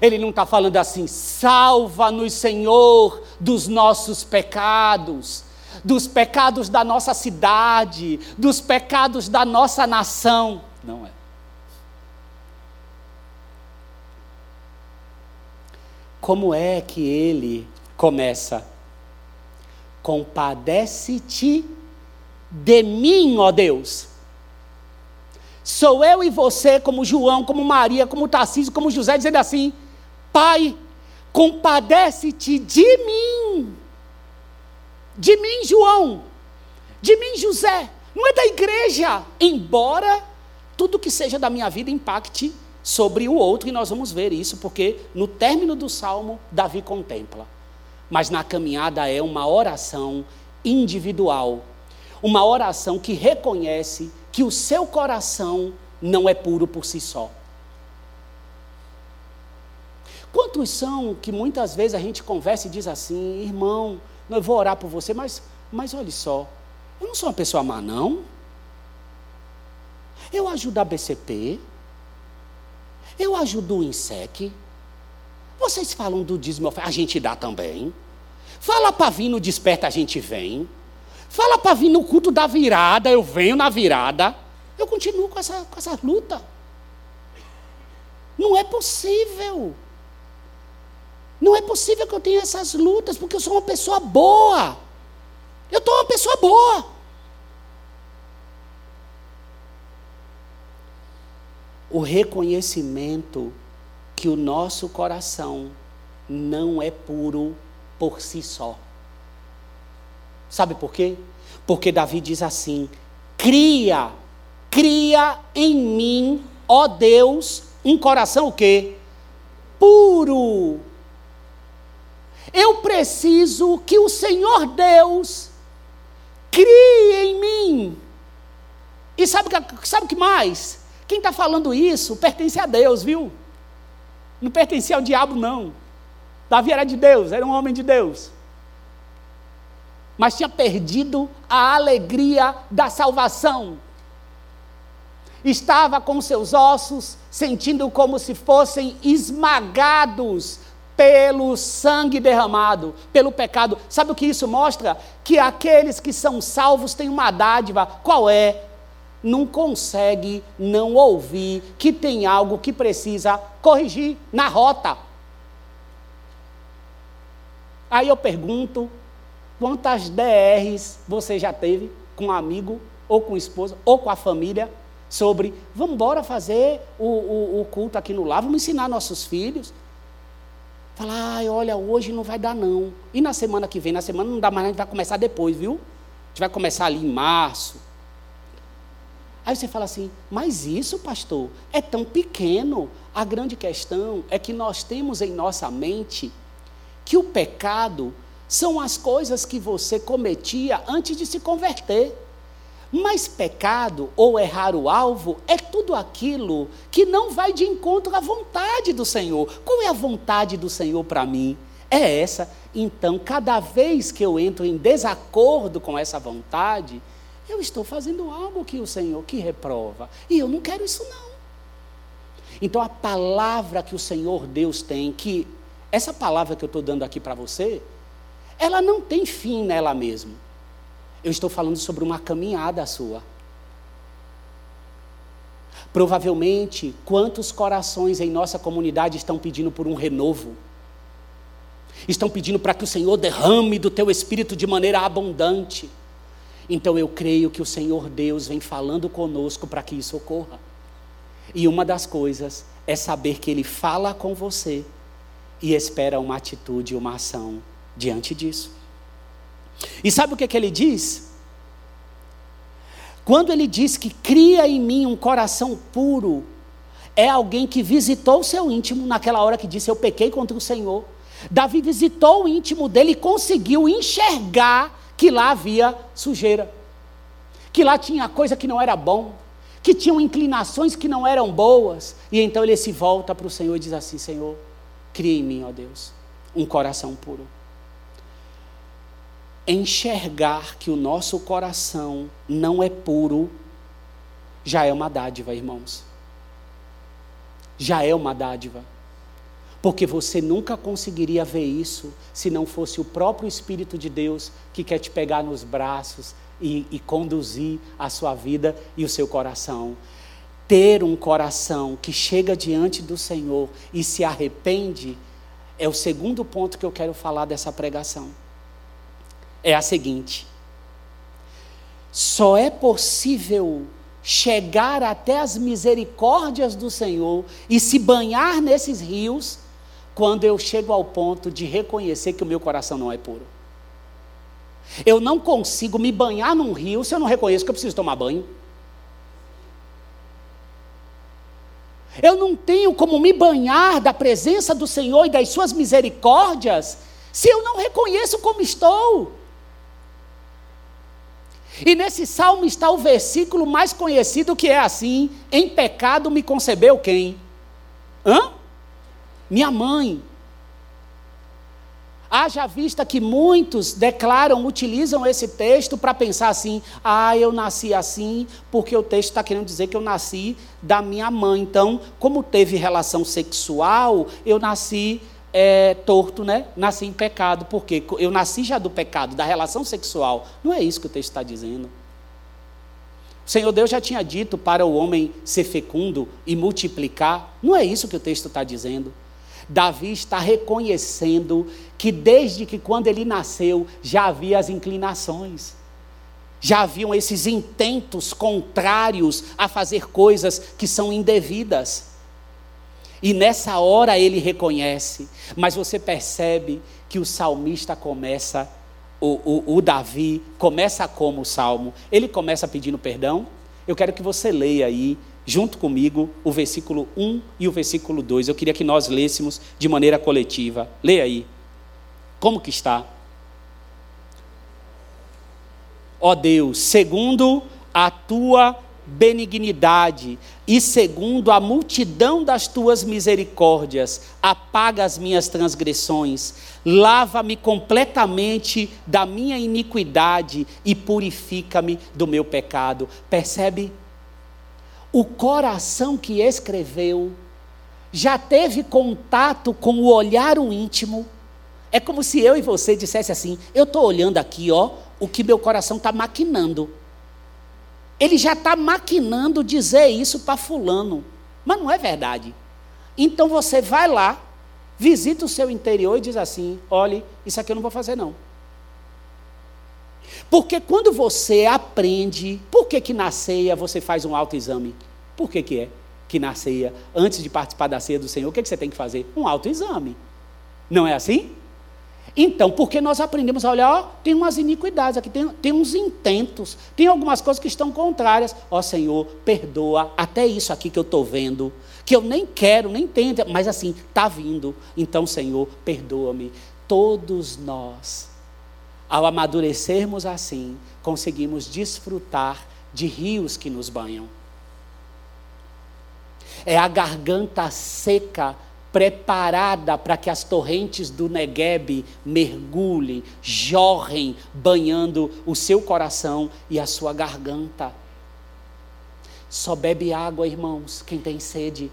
[SPEAKER 1] Ele não está falando assim, salva-nos, Senhor, dos nossos pecados dos pecados da nossa cidade, dos pecados da nossa nação. Não é. Como é que ele começa? Compadece-te de mim, ó Deus. Sou eu e você, como João, como Maria, como Tarcísio, como José, dizendo assim: Pai, compadece-te de mim. De mim, João. De mim, José. Não é da igreja. Embora tudo que seja da minha vida impacte sobre o outro, e nós vamos ver isso, porque no término do salmo, Davi contempla. Mas na caminhada é uma oração individual, uma oração que reconhece que o seu coração não é puro por si só. Quantos são que muitas vezes a gente conversa e diz assim, irmão, eu vou orar por você, mas, mas olhe só, eu não sou uma pessoa má, não. Eu ajudo a BCP, eu ajudo o INSEC. Vocês falam do dízimo, a gente dá também. Fala para vir no desperta, a gente vem. Fala para vir no culto da virada, eu venho na virada. Eu continuo com essa, com essa luta. Não é possível. Não é possível que eu tenha essas lutas, porque eu sou uma pessoa boa. Eu estou uma pessoa boa. O reconhecimento que o nosso coração não é puro por si só. Sabe por quê? Porque Davi diz assim: cria, cria em mim, ó Deus, um coração o quê? Puro. Eu preciso que o Senhor Deus crie em mim. E sabe o sabe que mais? Quem está falando isso pertence a Deus, viu? Não pertencia ao diabo, não. Davi era de Deus, era um homem de Deus. Mas tinha perdido a alegria da salvação. Estava com seus ossos sentindo como se fossem esmagados pelo sangue derramado, pelo pecado. Sabe o que isso mostra? Que aqueles que são salvos têm uma dádiva. Qual é? Não consegue não ouvir que tem algo que precisa corrigir na rota. Aí eu pergunto: quantas DRs você já teve com um amigo, ou com esposa, ou com a família, sobre vamos embora fazer o, o, o, culto aqui no lar, vamos ensinar nossos filhos. Falar, olha, hoje não vai dar não. E na semana que vem, na semana não dá mais, a gente vai começar depois, viu? A gente vai começar ali em março. Aí você fala assim, mas isso, pastor, é tão pequeno. A grande questão é que nós temos em nossa mente que o pecado são as coisas que você cometia antes de se converter. Mas pecado ou errar o alvo é tudo aquilo que não vai de encontro à vontade do Senhor. Qual é a vontade do Senhor para mim? É essa. Então, cada vez que eu entro em desacordo com essa vontade, eu estou fazendo algo que o Senhor que reprova. E eu não quero isso não. Então a palavra que o Senhor Deus tem, que essa palavra que eu estou dando aqui para você, ela não tem fim nela mesma. Eu estou falando sobre uma caminhada sua. Provavelmente, quantos corações em nossa comunidade estão pedindo por um renovo? Estão pedindo para que o Senhor derrame do teu espírito de maneira abundante. Então eu creio que o Senhor Deus vem falando conosco para que isso ocorra. E uma das coisas é saber que Ele fala com você e espera uma atitude, uma ação diante disso. E sabe o que, que ele diz? Quando ele diz que cria em mim um coração puro, é alguém que visitou o seu íntimo naquela hora que disse: Eu pequei contra o Senhor. Davi visitou o íntimo dele e conseguiu enxergar que lá havia sujeira, que lá tinha coisa que não era bom, que tinham inclinações que não eram boas. E então ele se volta para o Senhor e diz assim: Senhor, Cria em mim, ó Deus, um coração puro. Enxergar que o nosso coração não é puro já é uma dádiva, irmãos. Já é uma dádiva. Porque você nunca conseguiria ver isso se não fosse o próprio Espírito de Deus que quer te pegar nos braços e, e conduzir a sua vida e o seu coração ter um coração que chega diante do Senhor e se arrepende, é o segundo ponto que eu quero falar dessa pregação. É a seguinte: só é possível chegar até as misericórdias do Senhor e se banhar nesses rios quando eu chego ao ponto de reconhecer que o meu coração não é puro. Eu não consigo me banhar num rio se eu não reconheço que eu preciso tomar banho. Eu não tenho como me banhar da presença do Senhor e das suas misericórdias se eu não reconheço como estou. E nesse salmo está o versículo mais conhecido que é assim: Em pecado me concebeu quem? Hã? Minha mãe. Haja vista que muitos declaram, utilizam esse texto para pensar assim: ah, eu nasci assim, porque o texto está querendo dizer que eu nasci da minha mãe. Então, como teve relação sexual, eu nasci é, torto, né? Nasci em pecado, porque eu nasci já do pecado, da relação sexual. Não é isso que o texto está dizendo. O Senhor Deus já tinha dito para o homem ser fecundo e multiplicar. Não é isso que o texto está dizendo. Davi está reconhecendo que desde que quando ele nasceu já havia as inclinações. Já haviam esses intentos contrários a fazer coisas que são indevidas. E nessa hora ele reconhece, mas você percebe que o salmista começa, o, o, o Davi começa como o salmo? Ele começa pedindo perdão. Eu quero que você leia aí, junto comigo, o versículo 1 e o versículo 2. Eu queria que nós lêssemos de maneira coletiva. Leia aí. Como que está? Ó Deus, segundo a tua benignidade e segundo a multidão das tuas misericórdias, apaga as minhas transgressões, lava-me completamente da minha iniquidade e purifica-me do meu pecado. Percebe? O coração que escreveu já teve contato com o olhar íntimo. É como se eu e você dissesse assim: eu estou olhando aqui, ó, o que meu coração está maquinando. Ele já está maquinando dizer isso para Fulano. Mas não é verdade. Então você vai lá, visita o seu interior e diz assim: olhe, isso aqui eu não vou fazer, não. Porque quando você aprende, por que, que na ceia você faz um autoexame? Por que, que é que na ceia, antes de participar da ceia do Senhor, o que, que você tem que fazer? Um autoexame. Não é assim? Então, porque nós aprendemos a olhar, ó, tem umas iniquidades aqui, tem, tem uns intentos, tem algumas coisas que estão contrárias. Ó Senhor, perdoa até isso aqui que eu estou vendo, que eu nem quero, nem tento, mas assim, está vindo. Então, Senhor, perdoa-me. Todos nós, ao amadurecermos assim, conseguimos desfrutar de rios que nos banham. É a garganta seca preparada para que as torrentes do Negueb mergulhem, jorrem, banhando o seu coração e a sua garganta. Só bebe água, irmãos, quem tem sede.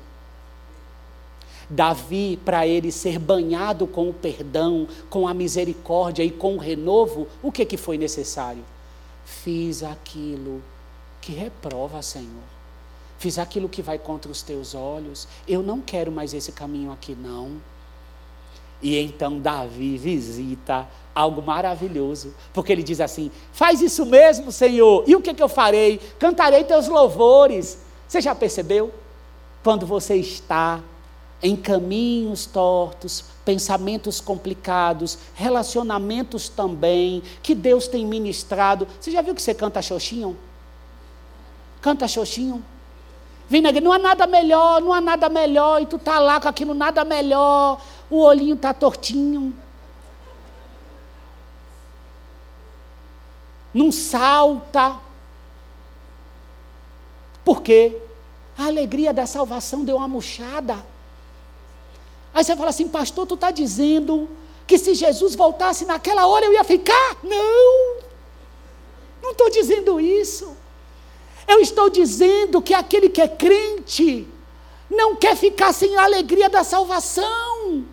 [SPEAKER 1] Davi, para ele ser banhado com o perdão, com a misericórdia e com o renovo, o que, que foi necessário? Fiz aquilo que reprova, Senhor fiz aquilo que vai contra os teus olhos, eu não quero mais esse caminho aqui, não. E então Davi visita algo maravilhoso, porque ele diz assim: Faz isso mesmo, Senhor, e o que, que eu farei? Cantarei teus louvores. Você já percebeu? Quando você está em caminhos tortos, pensamentos complicados, relacionamentos também, que Deus tem ministrado. Você já viu que você canta xoxinho? Canta xoxinho? Vem na igreja, não há nada melhor, não há nada melhor, e tu tá lá com aquilo nada melhor, o olhinho tá tortinho. Não salta. Por quê? A alegria da salvação deu uma murchada. Aí você fala assim, pastor, tu está dizendo que se Jesus voltasse naquela hora eu ia ficar? Não, não estou dizendo isso. Eu estou dizendo que aquele que é crente não quer ficar sem a alegria da salvação.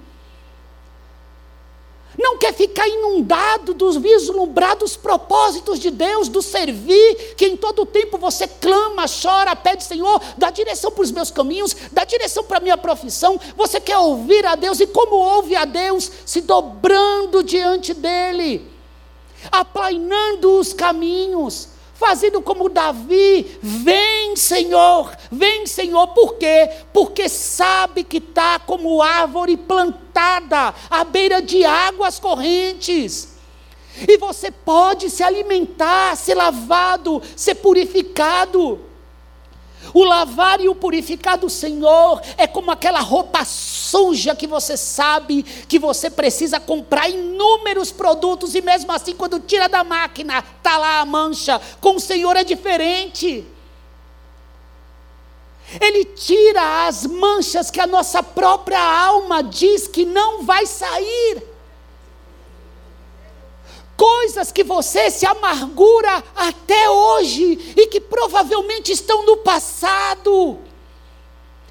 [SPEAKER 1] Não quer ficar inundado dos vislumbrados propósitos de Deus, do servir, que em todo tempo você clama, chora, pede, Senhor, dá direção para os meus caminhos, dá direção para a minha profissão. Você quer ouvir a Deus, e como ouve a Deus? Se dobrando diante dEle, aplainando os caminhos fazendo como Davi: vem, Senhor, vem, Senhor, por quê? Porque sabe que está como árvore plantada à beira de águas correntes. E você pode se alimentar, ser lavado, ser purificado. O lavar e o purificar do Senhor é como aquela roupa suja que você sabe que você precisa comprar inúmeros produtos e mesmo assim quando tira da máquina, tá lá a mancha. Com o Senhor é diferente. Ele tira as manchas que a nossa própria alma diz que não vai sair. Coisas que você se amargura até hoje e que provavelmente estão no passado.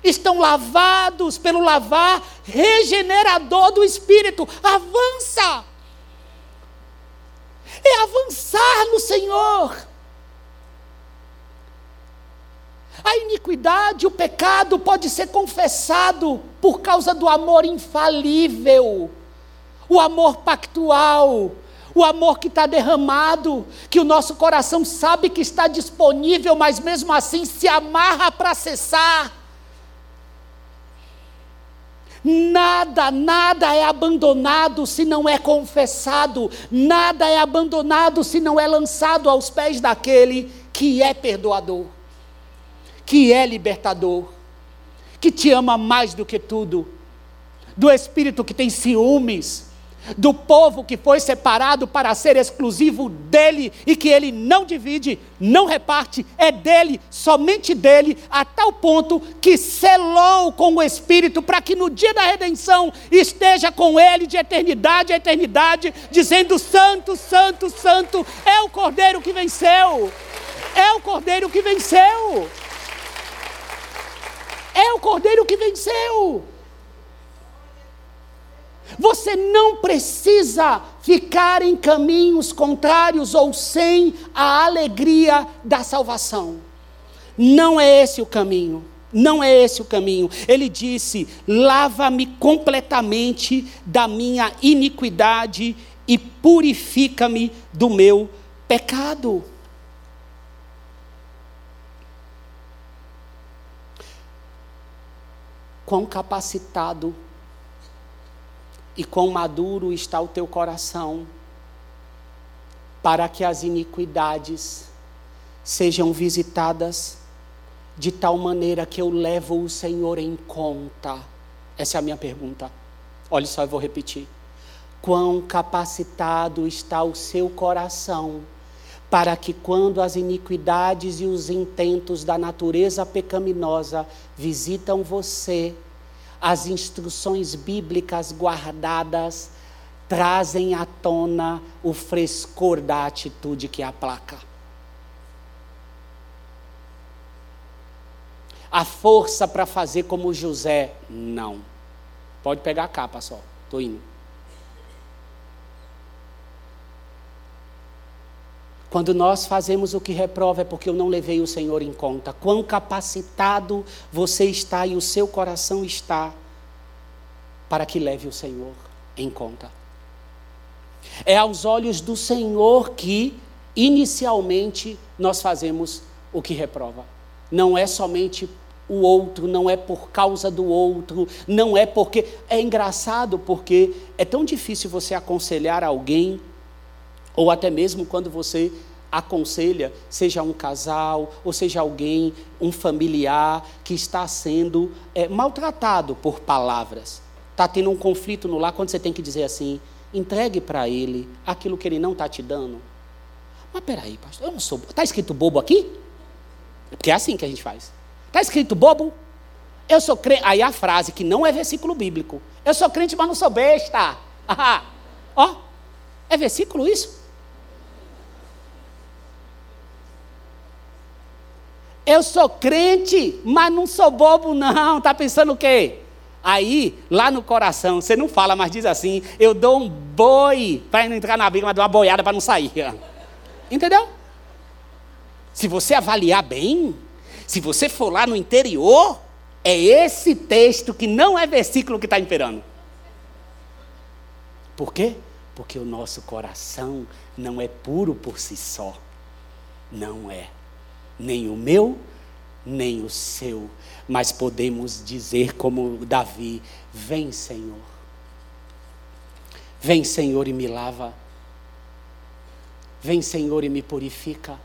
[SPEAKER 1] Estão lavados pelo lavar regenerador do Espírito. Avança. É avançar no Senhor. A iniquidade, o pecado pode ser confessado por causa do amor infalível, o amor pactual, o amor que está derramado, que o nosso coração sabe que está disponível, mas mesmo assim se amarra para cessar. Nada, nada é abandonado se não é confessado, nada é abandonado se não é lançado aos pés daquele que é perdoador que é libertador, que te ama mais do que tudo, do espírito que tem ciúmes, do povo que foi separado para ser exclusivo dele e que ele não divide, não reparte, é dele, somente dele, a tal ponto que selou com o Espírito para que no dia da redenção esteja com ele de eternidade a eternidade, dizendo: Santo, Santo, Santo, é o Cordeiro que venceu, é o Cordeiro que venceu. É o cordeiro que venceu. Você não precisa ficar em caminhos contrários ou sem a alegria da salvação. Não é esse o caminho. Não é esse o caminho. Ele disse: lava-me completamente da minha iniquidade e purifica-me do meu pecado. quão capacitado e quão maduro está o teu coração para que as iniquidades sejam visitadas de tal maneira que eu levo o Senhor em conta. Essa é a minha pergunta. Olha só, eu vou repetir. Quão capacitado está o seu coração para que quando as iniquidades e os intentos da natureza pecaminosa visitam você, as instruções bíblicas guardadas trazem à tona o frescor da atitude que aplaca. A força para fazer como José, não. Pode pegar a capa só, estou indo. Quando nós fazemos o que reprova é porque eu não levei o Senhor em conta. Quão capacitado você está e o seu coração está para que leve o Senhor em conta. É aos olhos do Senhor que, inicialmente, nós fazemos o que reprova. Não é somente o outro, não é por causa do outro, não é porque. É engraçado porque é tão difícil você aconselhar alguém ou até mesmo quando você aconselha, seja um casal, ou seja alguém, um familiar que está sendo é, maltratado por palavras. Está tendo um conflito no lar, quando você tem que dizer assim, entregue para ele aquilo que ele não está te dando. Mas peraí, pastor, eu não sou. Está escrito bobo aqui? Porque é assim que a gente faz. Está escrito bobo? Eu sou crente. Aí a frase que não é versículo bíblico. Eu sou crente, mas não sou besta. [laughs] Ó, é versículo isso? Eu sou crente, mas não sou bobo, não. Está pensando o quê? Aí, lá no coração, você não fala, mas diz assim: eu dou um boi para não entrar na briga, mas dou uma boiada para não sair. [laughs] Entendeu? Se você avaliar bem, se você for lá no interior, é esse texto que não é versículo que está imperando. Por quê? Porque o nosso coração não é puro por si só. Não é nem o meu, nem o seu, mas podemos dizer como Davi: Vem, Senhor. Vem, Senhor, e me lava. Vem, Senhor, e me purifica.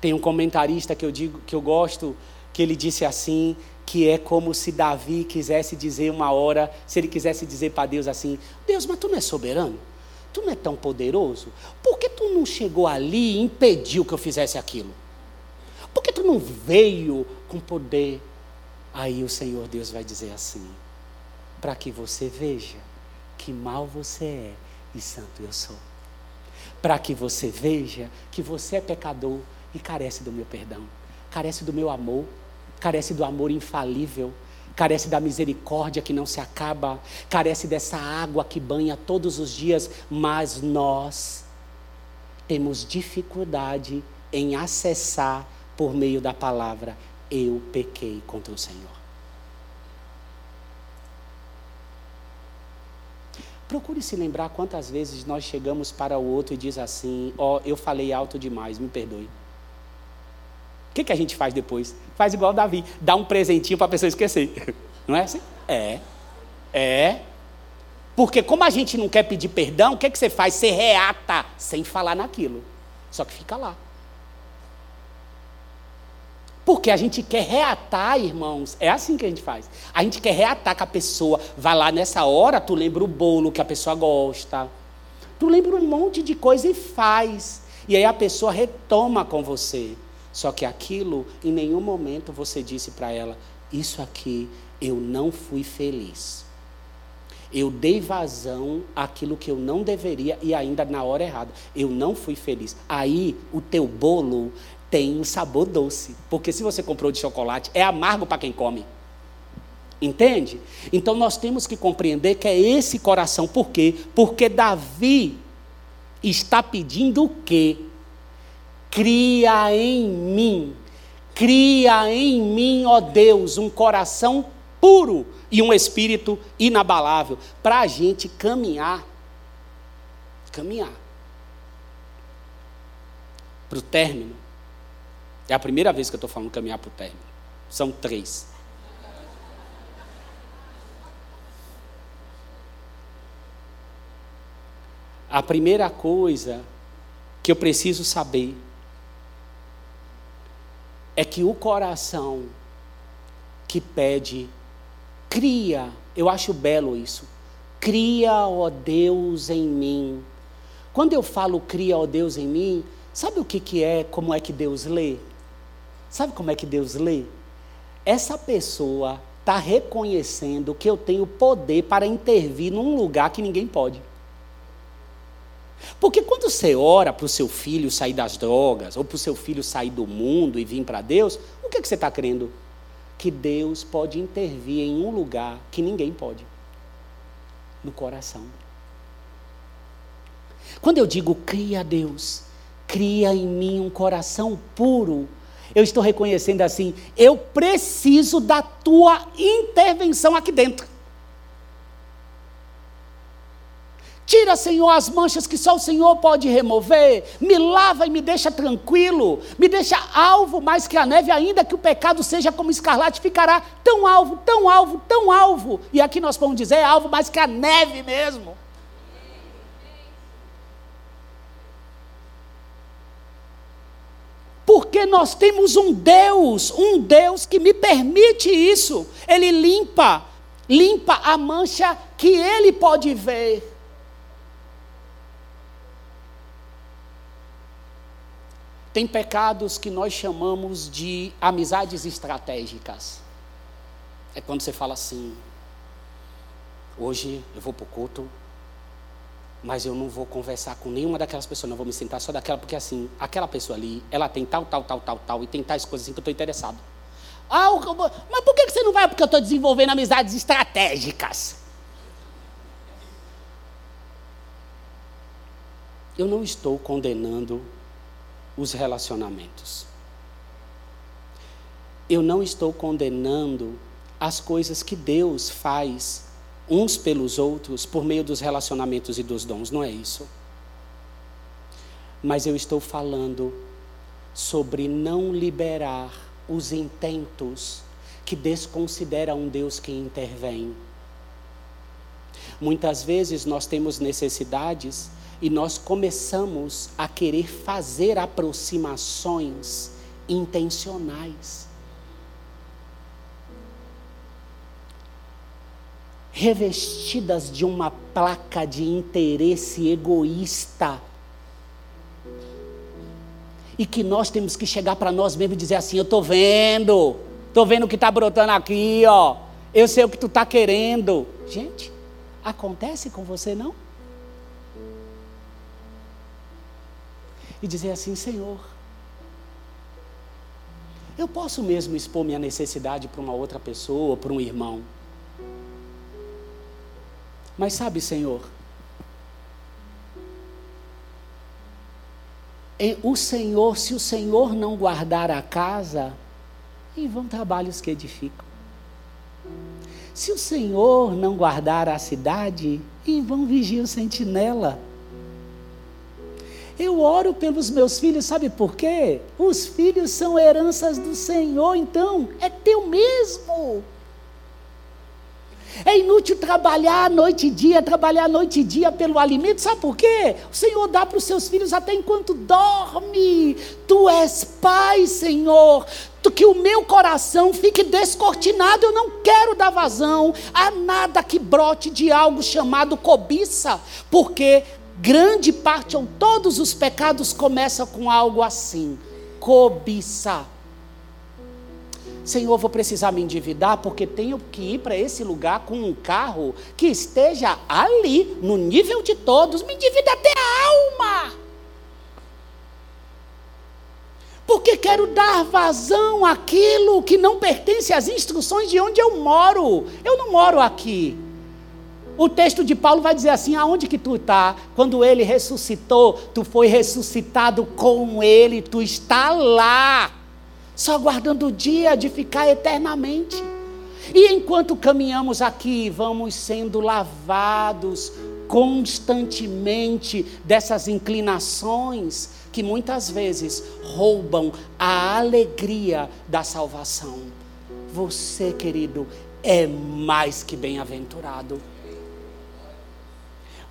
[SPEAKER 1] Tem um comentarista que eu digo que eu gosto, que ele disse assim, que é como se Davi quisesse dizer uma hora, se ele quisesse dizer para Deus assim: Deus, mas tu não é soberano? Tu não é tão poderoso? Por que tu não chegou ali e impediu que eu fizesse aquilo? Por que tu não veio com poder? Aí o Senhor Deus vai dizer assim: para que você veja que mal você é e santo eu sou. Para que você veja que você é pecador e carece do meu perdão, carece do meu amor, carece do amor infalível, carece da misericórdia que não se acaba, carece dessa água que banha todos os dias, mas nós temos dificuldade em acessar por meio da palavra: eu pequei contra o Senhor. Procure se lembrar quantas vezes nós chegamos para o outro e diz assim: Ó, oh, eu falei alto demais, me perdoe. O que, que a gente faz depois? Faz igual Davi, dá um presentinho para a pessoa esquecer. [laughs] Não é assim? É. É. Porque como a gente não quer pedir perdão, o que, que você faz? Você reata sem falar naquilo. Só que fica lá. Porque a gente quer reatar, irmãos. É assim que a gente faz. A gente quer reatar com a pessoa. Vai lá nessa hora, tu lembra o bolo que a pessoa gosta. Tu lembra um monte de coisa e faz. E aí a pessoa retoma com você. Só que aquilo, em nenhum momento você disse para ela: Isso aqui eu não fui feliz. Eu dei vazão àquilo que eu não deveria e ainda na hora errada. Eu não fui feliz. Aí o teu bolo tem um sabor doce. Porque se você comprou de chocolate, é amargo para quem come. Entende? Então nós temos que compreender que é esse coração. Por quê? Porque Davi está pedindo o quê? Cria em mim, cria em mim, ó Deus, um coração puro e um espírito inabalável, para a gente caminhar, caminhar para o término é a primeira vez que eu estou falando caminhar para o término. São três. A primeira coisa que eu preciso saber é que o coração que pede, cria, eu acho belo isso, cria, ó Deus, em mim. Quando eu falo cria, ó Deus, em mim, sabe o que, que é, como é que Deus lê? Sabe como é que Deus lê? Essa pessoa está reconhecendo que eu tenho poder para intervir num lugar que ninguém pode. Porque quando você ora para o seu filho sair das drogas, ou para o seu filho sair do mundo e vir para Deus, o que, é que você está crendo? Que Deus pode intervir em um lugar que ninguém pode no coração. Quando eu digo cria Deus, cria em mim um coração puro eu estou reconhecendo assim: eu preciso da tua intervenção aqui dentro. Tira, Senhor, as manchas que só o Senhor pode remover. Me lava e me deixa tranquilo. Me deixa alvo mais que a neve, ainda que o pecado seja como escarlate, ficará tão alvo, tão alvo, tão alvo. E aqui nós podemos dizer é alvo mais que a neve mesmo. Porque nós temos um Deus, um Deus que me permite isso. Ele limpa, limpa a mancha que ele pode ver. Tem pecados que nós chamamos de amizades estratégicas. É quando você fala assim: hoje eu vou para o culto, mas eu não vou conversar com nenhuma daquelas pessoas, não vou me sentar só daquela, porque assim, aquela pessoa ali, ela tem tal, tal, tal, tal, tal, e tem tais coisas assim que eu estou interessado. Ah, mas por que você não vai? Porque eu estou desenvolvendo amizades estratégicas. Eu não estou condenando os relacionamentos. Eu não estou condenando as coisas que Deus faz uns pelos outros por meio dos relacionamentos e dos dons, não é isso? Mas eu estou falando sobre não liberar os intentos que desconsideram um Deus que intervém. Muitas vezes nós temos necessidades e nós começamos a querer fazer aproximações intencionais. Revestidas de uma placa de interesse egoísta. E que nós temos que chegar para nós mesmos e dizer assim: Eu estou vendo, estou vendo o que está brotando aqui, ó. Eu sei o que tu está querendo. Gente, acontece com você não? E dizer assim: Senhor, eu posso mesmo expor minha necessidade para uma outra pessoa, para um irmão. Mas sabe, Senhor, o Senhor, se o Senhor não guardar a casa, em vão trabalhos que edificam. Se o Senhor não guardar a cidade, em vão vigia o sentinela. Eu oro pelos meus filhos, sabe por quê? Os filhos são heranças do Senhor, então é teu mesmo. É inútil trabalhar noite e dia, trabalhar noite e dia pelo alimento, sabe por quê? O Senhor dá para os seus filhos até enquanto dorme. Tu és pai, Senhor. Tu, que o meu coração fique descortinado, eu não quero dar vazão a nada que brote de algo chamado cobiça, porque grande parte ou todos os pecados começam com algo assim: cobiça. Senhor, vou precisar me endividar porque tenho que ir para esse lugar com um carro que esteja ali, no nível de todos, me endivida até a alma. Porque quero dar vazão àquilo que não pertence às instruções de onde eu moro. Eu não moro aqui. O texto de Paulo vai dizer assim: aonde que tu está? Quando ele ressuscitou, tu foi ressuscitado com ele, tu está lá, só aguardando o dia de ficar eternamente. E enquanto caminhamos aqui, vamos sendo lavados constantemente dessas inclinações que muitas vezes roubam a alegria da salvação. Você, querido, é mais que bem-aventurado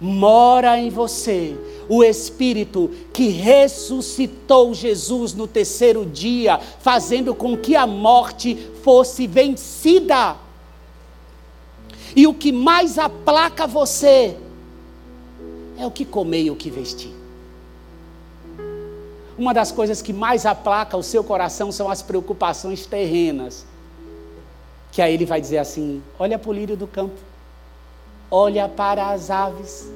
[SPEAKER 1] mora em você o Espírito que ressuscitou Jesus no terceiro dia, fazendo com que a morte fosse vencida. E o que mais aplaca você é o que comer e o que vestir. Uma das coisas que mais aplaca o seu coração são as preocupações terrenas. Que aí ele vai dizer assim: olha o lírio do campo olha para as aves,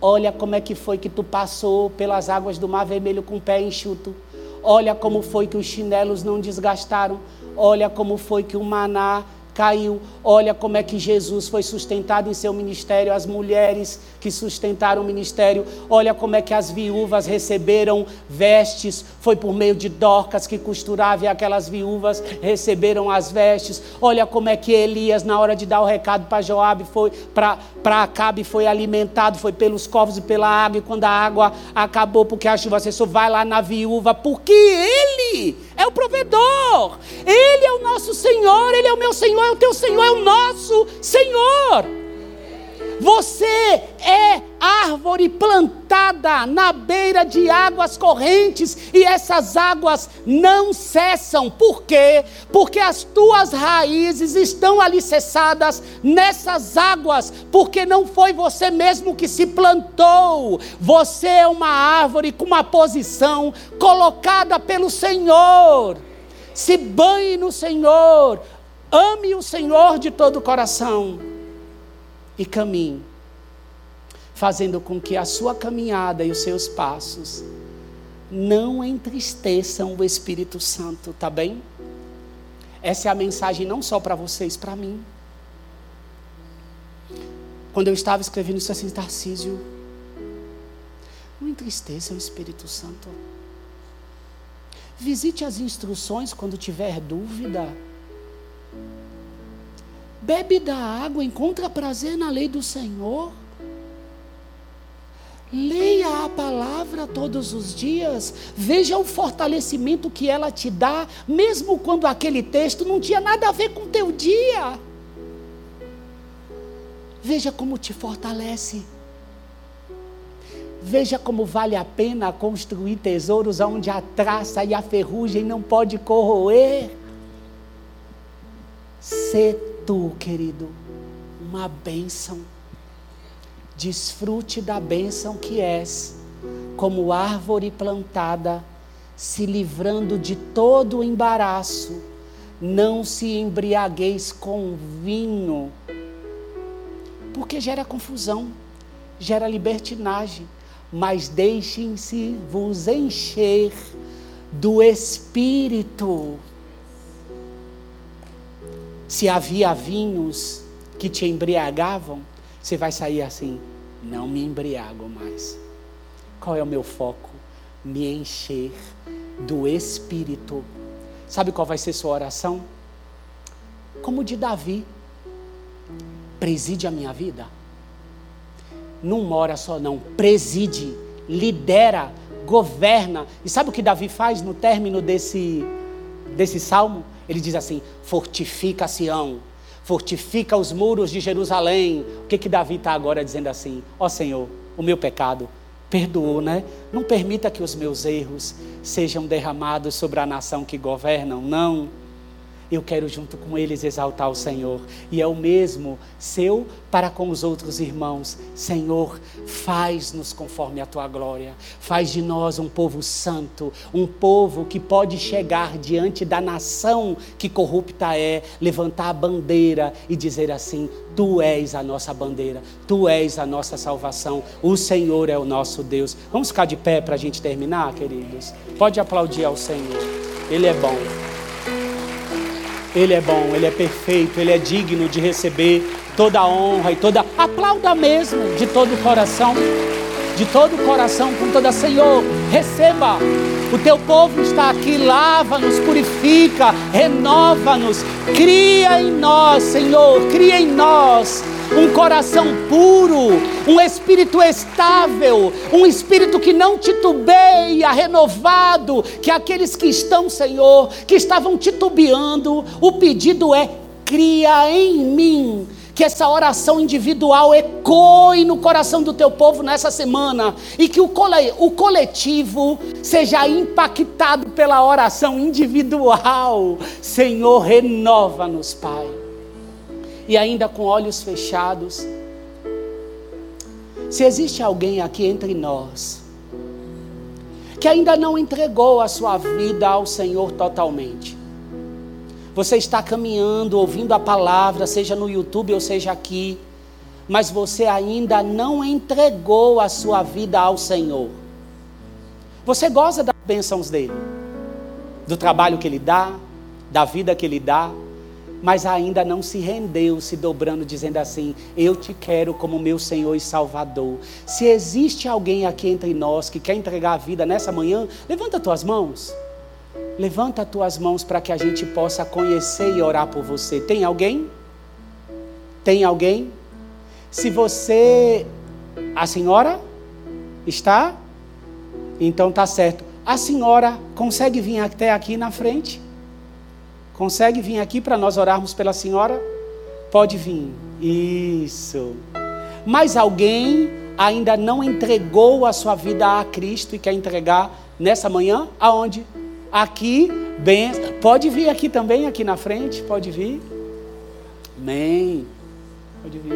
[SPEAKER 1] olha como é que foi que tu passou pelas águas do Mar Vermelho com o pé enxuto, olha como foi que os chinelos não desgastaram, olha como foi que o maná caiu. Olha como é que Jesus foi sustentado em seu ministério, as mulheres que sustentaram o ministério. Olha como é que as viúvas receberam vestes, foi por meio de Dorcas que costurava e aquelas viúvas receberam as vestes. Olha como é que Elias, na hora de dar o recado para Joabe, foi para Acabe, foi alimentado, foi pelos covos e pela água, e quando a água acabou, porque a chuva cessou, vai lá na viúva, porque ele é o provedor, ele é o nosso Senhor, ele é o meu Senhor é o teu Senhor, é o nosso Senhor. Você é árvore plantada na beira de águas correntes e essas águas não cessam. Por quê? Porque as tuas raízes estão alicerçadas nessas águas, porque não foi você mesmo que se plantou. Você é uma árvore com uma posição colocada pelo Senhor. Se banhe no Senhor, Ame o Senhor de todo o coração e caminhe, fazendo com que a sua caminhada e os seus passos não entristeçam o Espírito Santo, tá bem? Essa é a mensagem não só para vocês, para mim. Quando eu estava escrevendo isso assim, Tarcísio, não entristeça o Espírito Santo. Visite as instruções quando tiver dúvida. Bebe da água, encontra prazer na lei do Senhor. Leia a palavra todos os dias, veja o fortalecimento que ela te dá, mesmo quando aquele texto não tinha nada a ver com o teu dia. Veja como te fortalece. Veja como vale a pena construir tesouros onde a traça e a ferrugem não pode corroer. Sê tu, querido, uma bênção. Desfrute da bênção que és, como árvore plantada, se livrando de todo o embaraço. Não se embriagueis com vinho, porque gera confusão, gera libertinagem mas deixem-se vos encher do Espírito. Se havia vinhos que te embriagavam, você vai sair assim: não me embriago mais. Qual é o meu foco? Me encher do Espírito. Sabe qual vai ser sua oração? Como de Davi: preside a minha vida não mora só, não. Preside, lidera, governa. E sabe o que Davi faz no término desse, desse salmo? Ele diz assim: fortifica Sião, fortifica os muros de Jerusalém. O que, que Davi está agora dizendo assim? Ó oh, Senhor, o meu pecado perdoou, né? Não permita que os meus erros sejam derramados sobre a nação que governam, não eu quero junto com eles exaltar o Senhor. E é o mesmo seu para com os outros irmãos. Senhor, faz-nos conforme a tua glória. Faz de nós um povo santo, um povo que pode chegar diante da nação que corrupta é, levantar a bandeira e dizer assim: Tu és a nossa bandeira, Tu és a nossa salvação, o Senhor é o nosso Deus. Vamos ficar de pé para a gente terminar, queridos? Pode aplaudir ao Senhor, Ele é bom. Ele é bom, Ele é perfeito, Ele é digno de receber toda a honra e toda. Aplauda mesmo de todo o coração, de todo o coração, com toda Senhor, receba. O teu povo está aqui, lava-nos, purifica, renova-nos, cria em nós, Senhor, cria em nós um coração puro, um espírito estável, um espírito que não titubeia, renovado, que aqueles que estão, Senhor, que estavam titubeando, o pedido é: cria em mim que essa oração individual ecoe no coração do teu povo nessa semana e que o, coletivo seja impactado pela oração individual. Senhor, renova-nos, Pai e ainda com olhos fechados. Se existe alguém aqui entre nós que ainda não entregou a sua vida ao Senhor totalmente, você está caminhando, ouvindo a palavra, seja no YouTube ou seja aqui, mas você ainda não entregou a sua vida ao Senhor. Você goza das bênçãos dele, do trabalho que ele dá, da vida que ele dá, mas ainda não se rendeu, se dobrando, dizendo assim: Eu te quero como meu Senhor e Salvador. Se existe alguém aqui entre nós que quer entregar a vida nessa manhã, levanta tuas mãos. Levanta tuas mãos para que a gente possa conhecer e orar por você. Tem alguém? Tem alguém? Se você. A senhora? Está? Então tá certo. A senhora consegue vir até aqui na frente? Consegue vir aqui para nós orarmos pela senhora? Pode vir. Isso. Mas alguém ainda não entregou a sua vida a Cristo e quer entregar nessa manhã? Aonde? Aqui, bem. Pode vir aqui também, aqui na frente. Pode vir. Amém. Pode vir.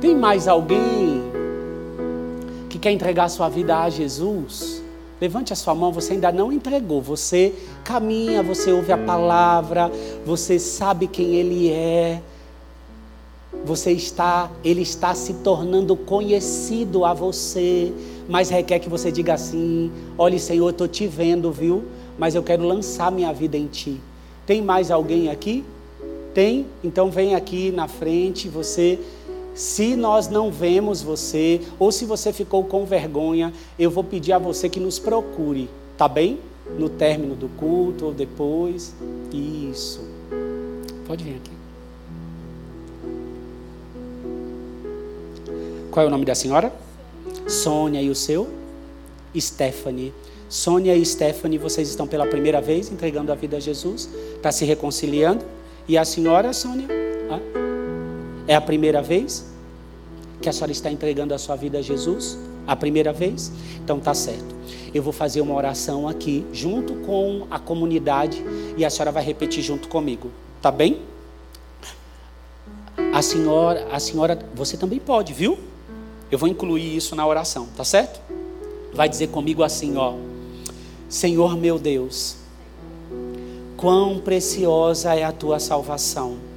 [SPEAKER 1] Tem mais alguém que quer entregar sua vida a Jesus, levante a sua mão, você ainda não entregou, você caminha, você ouve a palavra, você sabe quem Ele é, você está, Ele está se tornando conhecido a você, mas requer que você diga assim: olhe, Senhor, eu estou te vendo, viu? Mas eu quero lançar minha vida em Ti. Tem mais alguém aqui? Tem? Então vem aqui na frente, você se nós não vemos você, ou se você ficou com vergonha, eu vou pedir a você que nos procure, tá bem? No término do culto ou depois. Isso. Pode vir aqui. Qual é o nome da senhora? Sônia e o seu? Stephanie. Sônia e Stephanie, vocês estão pela primeira vez entregando a vida a Jesus? Está se reconciliando? E a senhora, Sônia? É a primeira vez que a senhora está entregando a sua vida a Jesus? A primeira vez? Então tá certo. Eu vou fazer uma oração aqui junto com a comunidade e a senhora vai repetir junto comigo. Tá bem? A senhora, a senhora, você também pode, viu? Eu vou incluir isso na oração, tá certo? Vai dizer comigo assim, ó: Senhor meu Deus, quão preciosa é a tua salvação.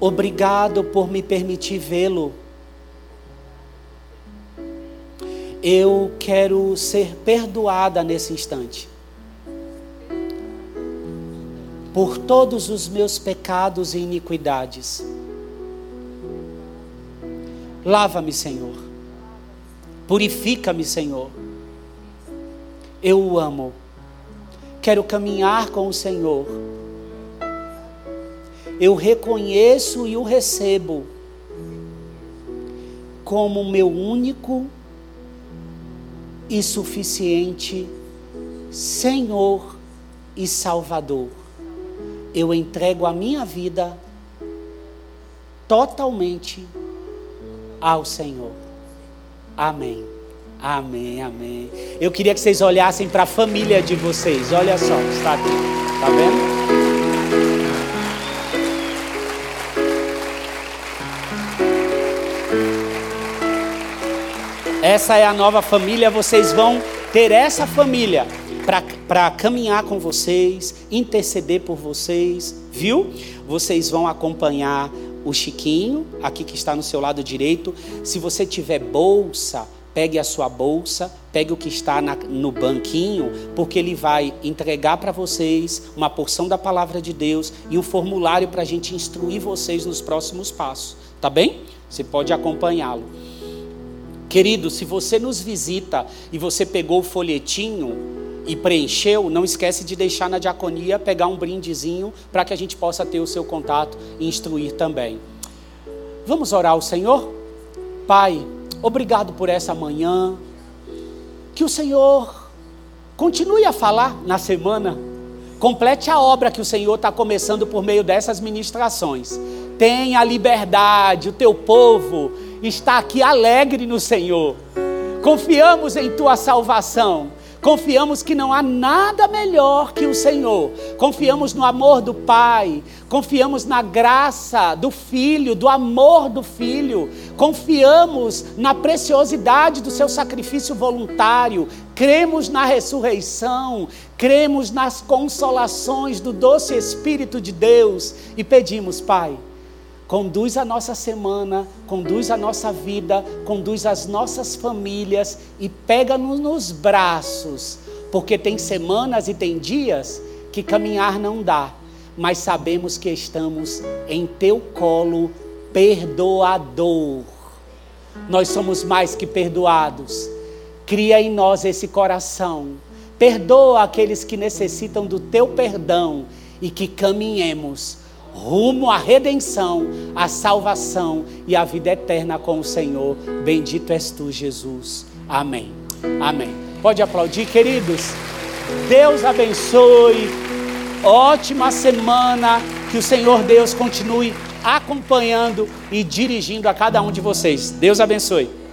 [SPEAKER 1] Obrigado por me permitir vê-lo. Eu quero ser perdoada nesse instante. Por todos os meus pecados e iniquidades. Lava-me, Senhor. Purifica-me, Senhor. Eu o amo quero caminhar com o Senhor. Eu reconheço e o recebo como meu único e suficiente Senhor e Salvador. Eu entrego a minha vida totalmente ao Senhor. Amém. Amém, amém. Eu queria que vocês olhassem para a família de vocês. Olha só, está aqui. Está vendo? Essa é a nova família. Vocês vão ter essa família para caminhar com vocês, interceder por vocês, viu? Vocês vão acompanhar o Chiquinho, aqui que está no seu lado direito. Se você tiver bolsa, pegue a sua bolsa, pegue o que está na, no banquinho, porque ele vai entregar para vocês uma porção da palavra de Deus e um formulário para a gente instruir vocês nos próximos passos. Tá bem? Você pode acompanhá-lo. Querido, se você nos visita e você pegou o folhetinho e preencheu, não esquece de deixar na diaconia pegar um brindezinho para que a gente possa ter o seu contato e instruir também. Vamos orar ao Senhor? Pai, Obrigado por essa manhã. Que o Senhor continue a falar na semana. Complete a obra que o Senhor está começando por meio dessas ministrações. Tenha liberdade, o teu povo está aqui alegre no Senhor. Confiamos em tua salvação Confiamos que não há nada melhor que o Senhor. Confiamos no amor do Pai. Confiamos na graça do Filho, do amor do Filho. Confiamos na preciosidade do seu sacrifício voluntário. Cremos na ressurreição. Cremos nas consolações do doce Espírito de Deus. E pedimos, Pai conduz a nossa semana, conduz a nossa vida, conduz as nossas famílias e pega-nos nos braços, porque tem semanas e tem dias que caminhar não dá, mas sabemos que estamos em teu colo perdoador. Nós somos mais que perdoados. Cria em nós esse coração. Perdoa aqueles que necessitam do teu perdão e que caminhemos rumo à redenção, à salvação e à vida eterna com o Senhor. Bendito és tu, Jesus. Amém. Amém. Pode aplaudir, queridos. Deus abençoe. Ótima semana. Que o Senhor Deus continue acompanhando e dirigindo a cada um de vocês. Deus abençoe.